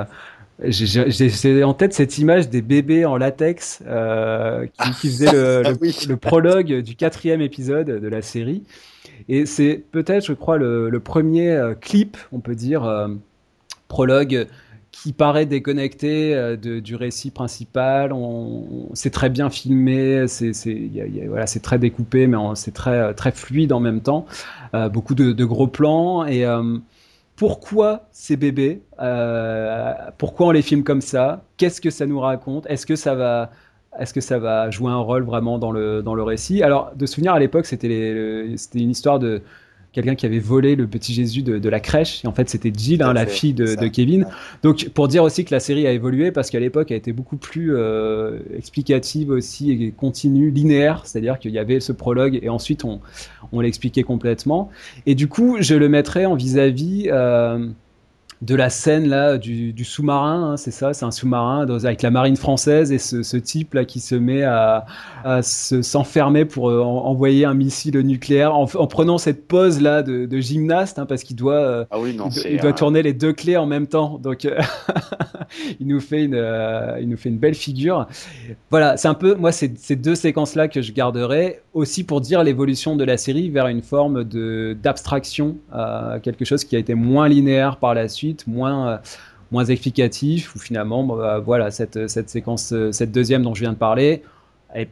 j'ai en tête cette image des bébés en latex euh, qui, qui, faisaient le, ah le, prologue du quatrième épisode de la série. Et c'est peut-être, je crois, le, le, premier euh, clip, on peut dire, euh, prologue, qui paraît déconnecté euh, du récit principal. C'est très bien filmé, c'est très découpé, mais c'est très, très fluide en même temps. beaucoup de, gros plans. Et pourquoi ces bébés euh, Pourquoi on les filme comme ça? Qu'est-ce que ça nous raconte? Est-ce que ça va est-ce que ça va jouer un rôle vraiment dans le, dans le récit? Alors, de souvenir, à l'époque, c'était une histoire de, quelqu'un qui avait volé le petit Jésus de, la crèche. Et en fait, c'était Jill, hein, la fille de, Kevin. Donc, pour dire aussi que la série a évolué, parce qu'à l'époque, elle était beaucoup plus euh, explicative aussi et continue, linéaire. C'est-à-dire qu'il y avait ce prologue et ensuite on, on l'expliquait complètement. Et du coup, je le mettrais en vis-à-vis. euh, de la scène là du, sous-marin, hein, c'est ça, c'est un sous-marin avec la marine française et ce, type là qui se met à, s'enfermer pour euh, envoyer un missile nucléaire en, prenant cette pose là de, gymnaste hein, parce qu'il doit, euh,
ah oui, non,
il, doit tourner les deux clés en même temps, donc euh, il nous fait une, il nous fait une belle figure. Voilà, c'est un peu moi c'est ces deux séquences là que je garderai aussi pour dire l'évolution de la série vers une forme de d'abstraction, quelque chose qui a été moins linéaire par la suite moins euh, moins explicatif, ou finalement, bah, voilà, cette, cette séquence, euh, cette deuxième dont je viens de parler, il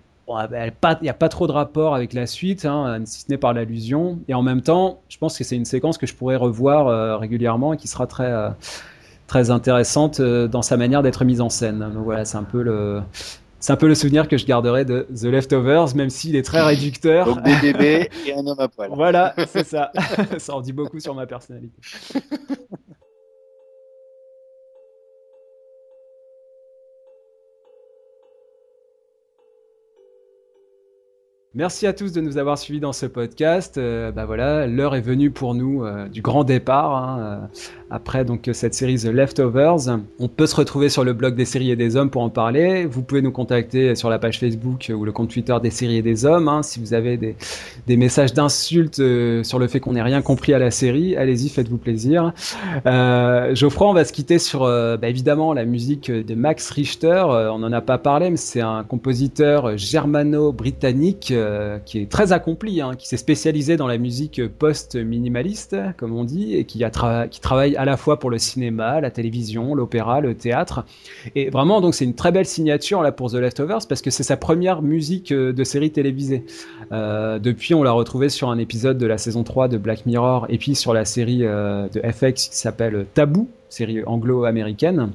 n'y a pas trop de rapport avec la suite, hein, si ce n'est par l'allusion. Et en même temps, je pense que c'est une séquence que je pourrais revoir euh, régulièrement et qui sera très, très intéressante dans sa manière d'être mise en scène. Donc voilà, c'est un peu le. C'est un peu le souvenir que je garderai de The Leftovers, même s'il est très réducteur.
Donc des bébés et un homme à poil.
Voilà, c'est ça. ça en dit beaucoup sur ma personnalité. Merci à tous de nous avoir suivis dans ce podcast. Euh, bah voilà, l'heure est venue pour nous euh, du grand départ. Hein, euh, après donc cette série The Leftovers, on peut se retrouver sur le blog des séries et des hommes pour en parler. Vous pouvez nous contacter sur la page Facebook ou le compte Twitter des séries et des hommes. Hein. Si vous avez des, messages d'insultes sur le fait qu'on n'ait rien compris à la série, allez-y, faites-vous plaisir. Geoffroy, on va se quitter sur bah, évidemment la musique de Max Richter. on n'en a pas parlé, mais c'est un compositeur germano-britannique euh, qui est très accompli, hein, qui s'est spécialisé dans la musique post-minimaliste, comme on dit, et qui, travaille à la fois pour le cinéma, la télévision, l'opéra, le théâtre. Et vraiment, donc c'est une très belle signature là pour The Leftovers parce que c'est sa première musique euh, de série télévisée. Euh, depuis, on l'a retrouvé sur un épisode de la saison 3 de Black Mirror et puis sur la série de FX qui s'appelle Taboo, série anglo-américaine.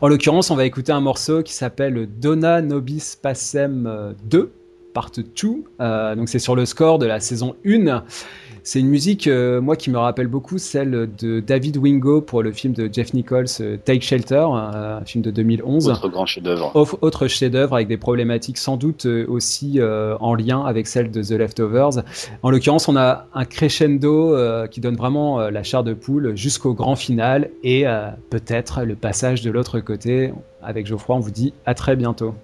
En l'occurrence, on va écouter un morceau qui s'appelle Donna Nobis Passem 2 Part 2. Euh, donc c'est sur le score de la saison 1. C'est une musique, euh, moi, qui me rappelle beaucoup celle de David Wingo pour le film de Jeff Nichols, euh, Take Shelter, un film de 2011.
Autre grand chef-d'œuvre.
Autre chef-d'œuvre avec des problématiques sans doute aussi en lien avec celle de The Leftovers. En l'occurrence, on a un crescendo qui donne vraiment la chair de poule jusqu'au grand final et peut-être le passage de l'autre côté. Avec Geoffroy, on vous dit à très bientôt.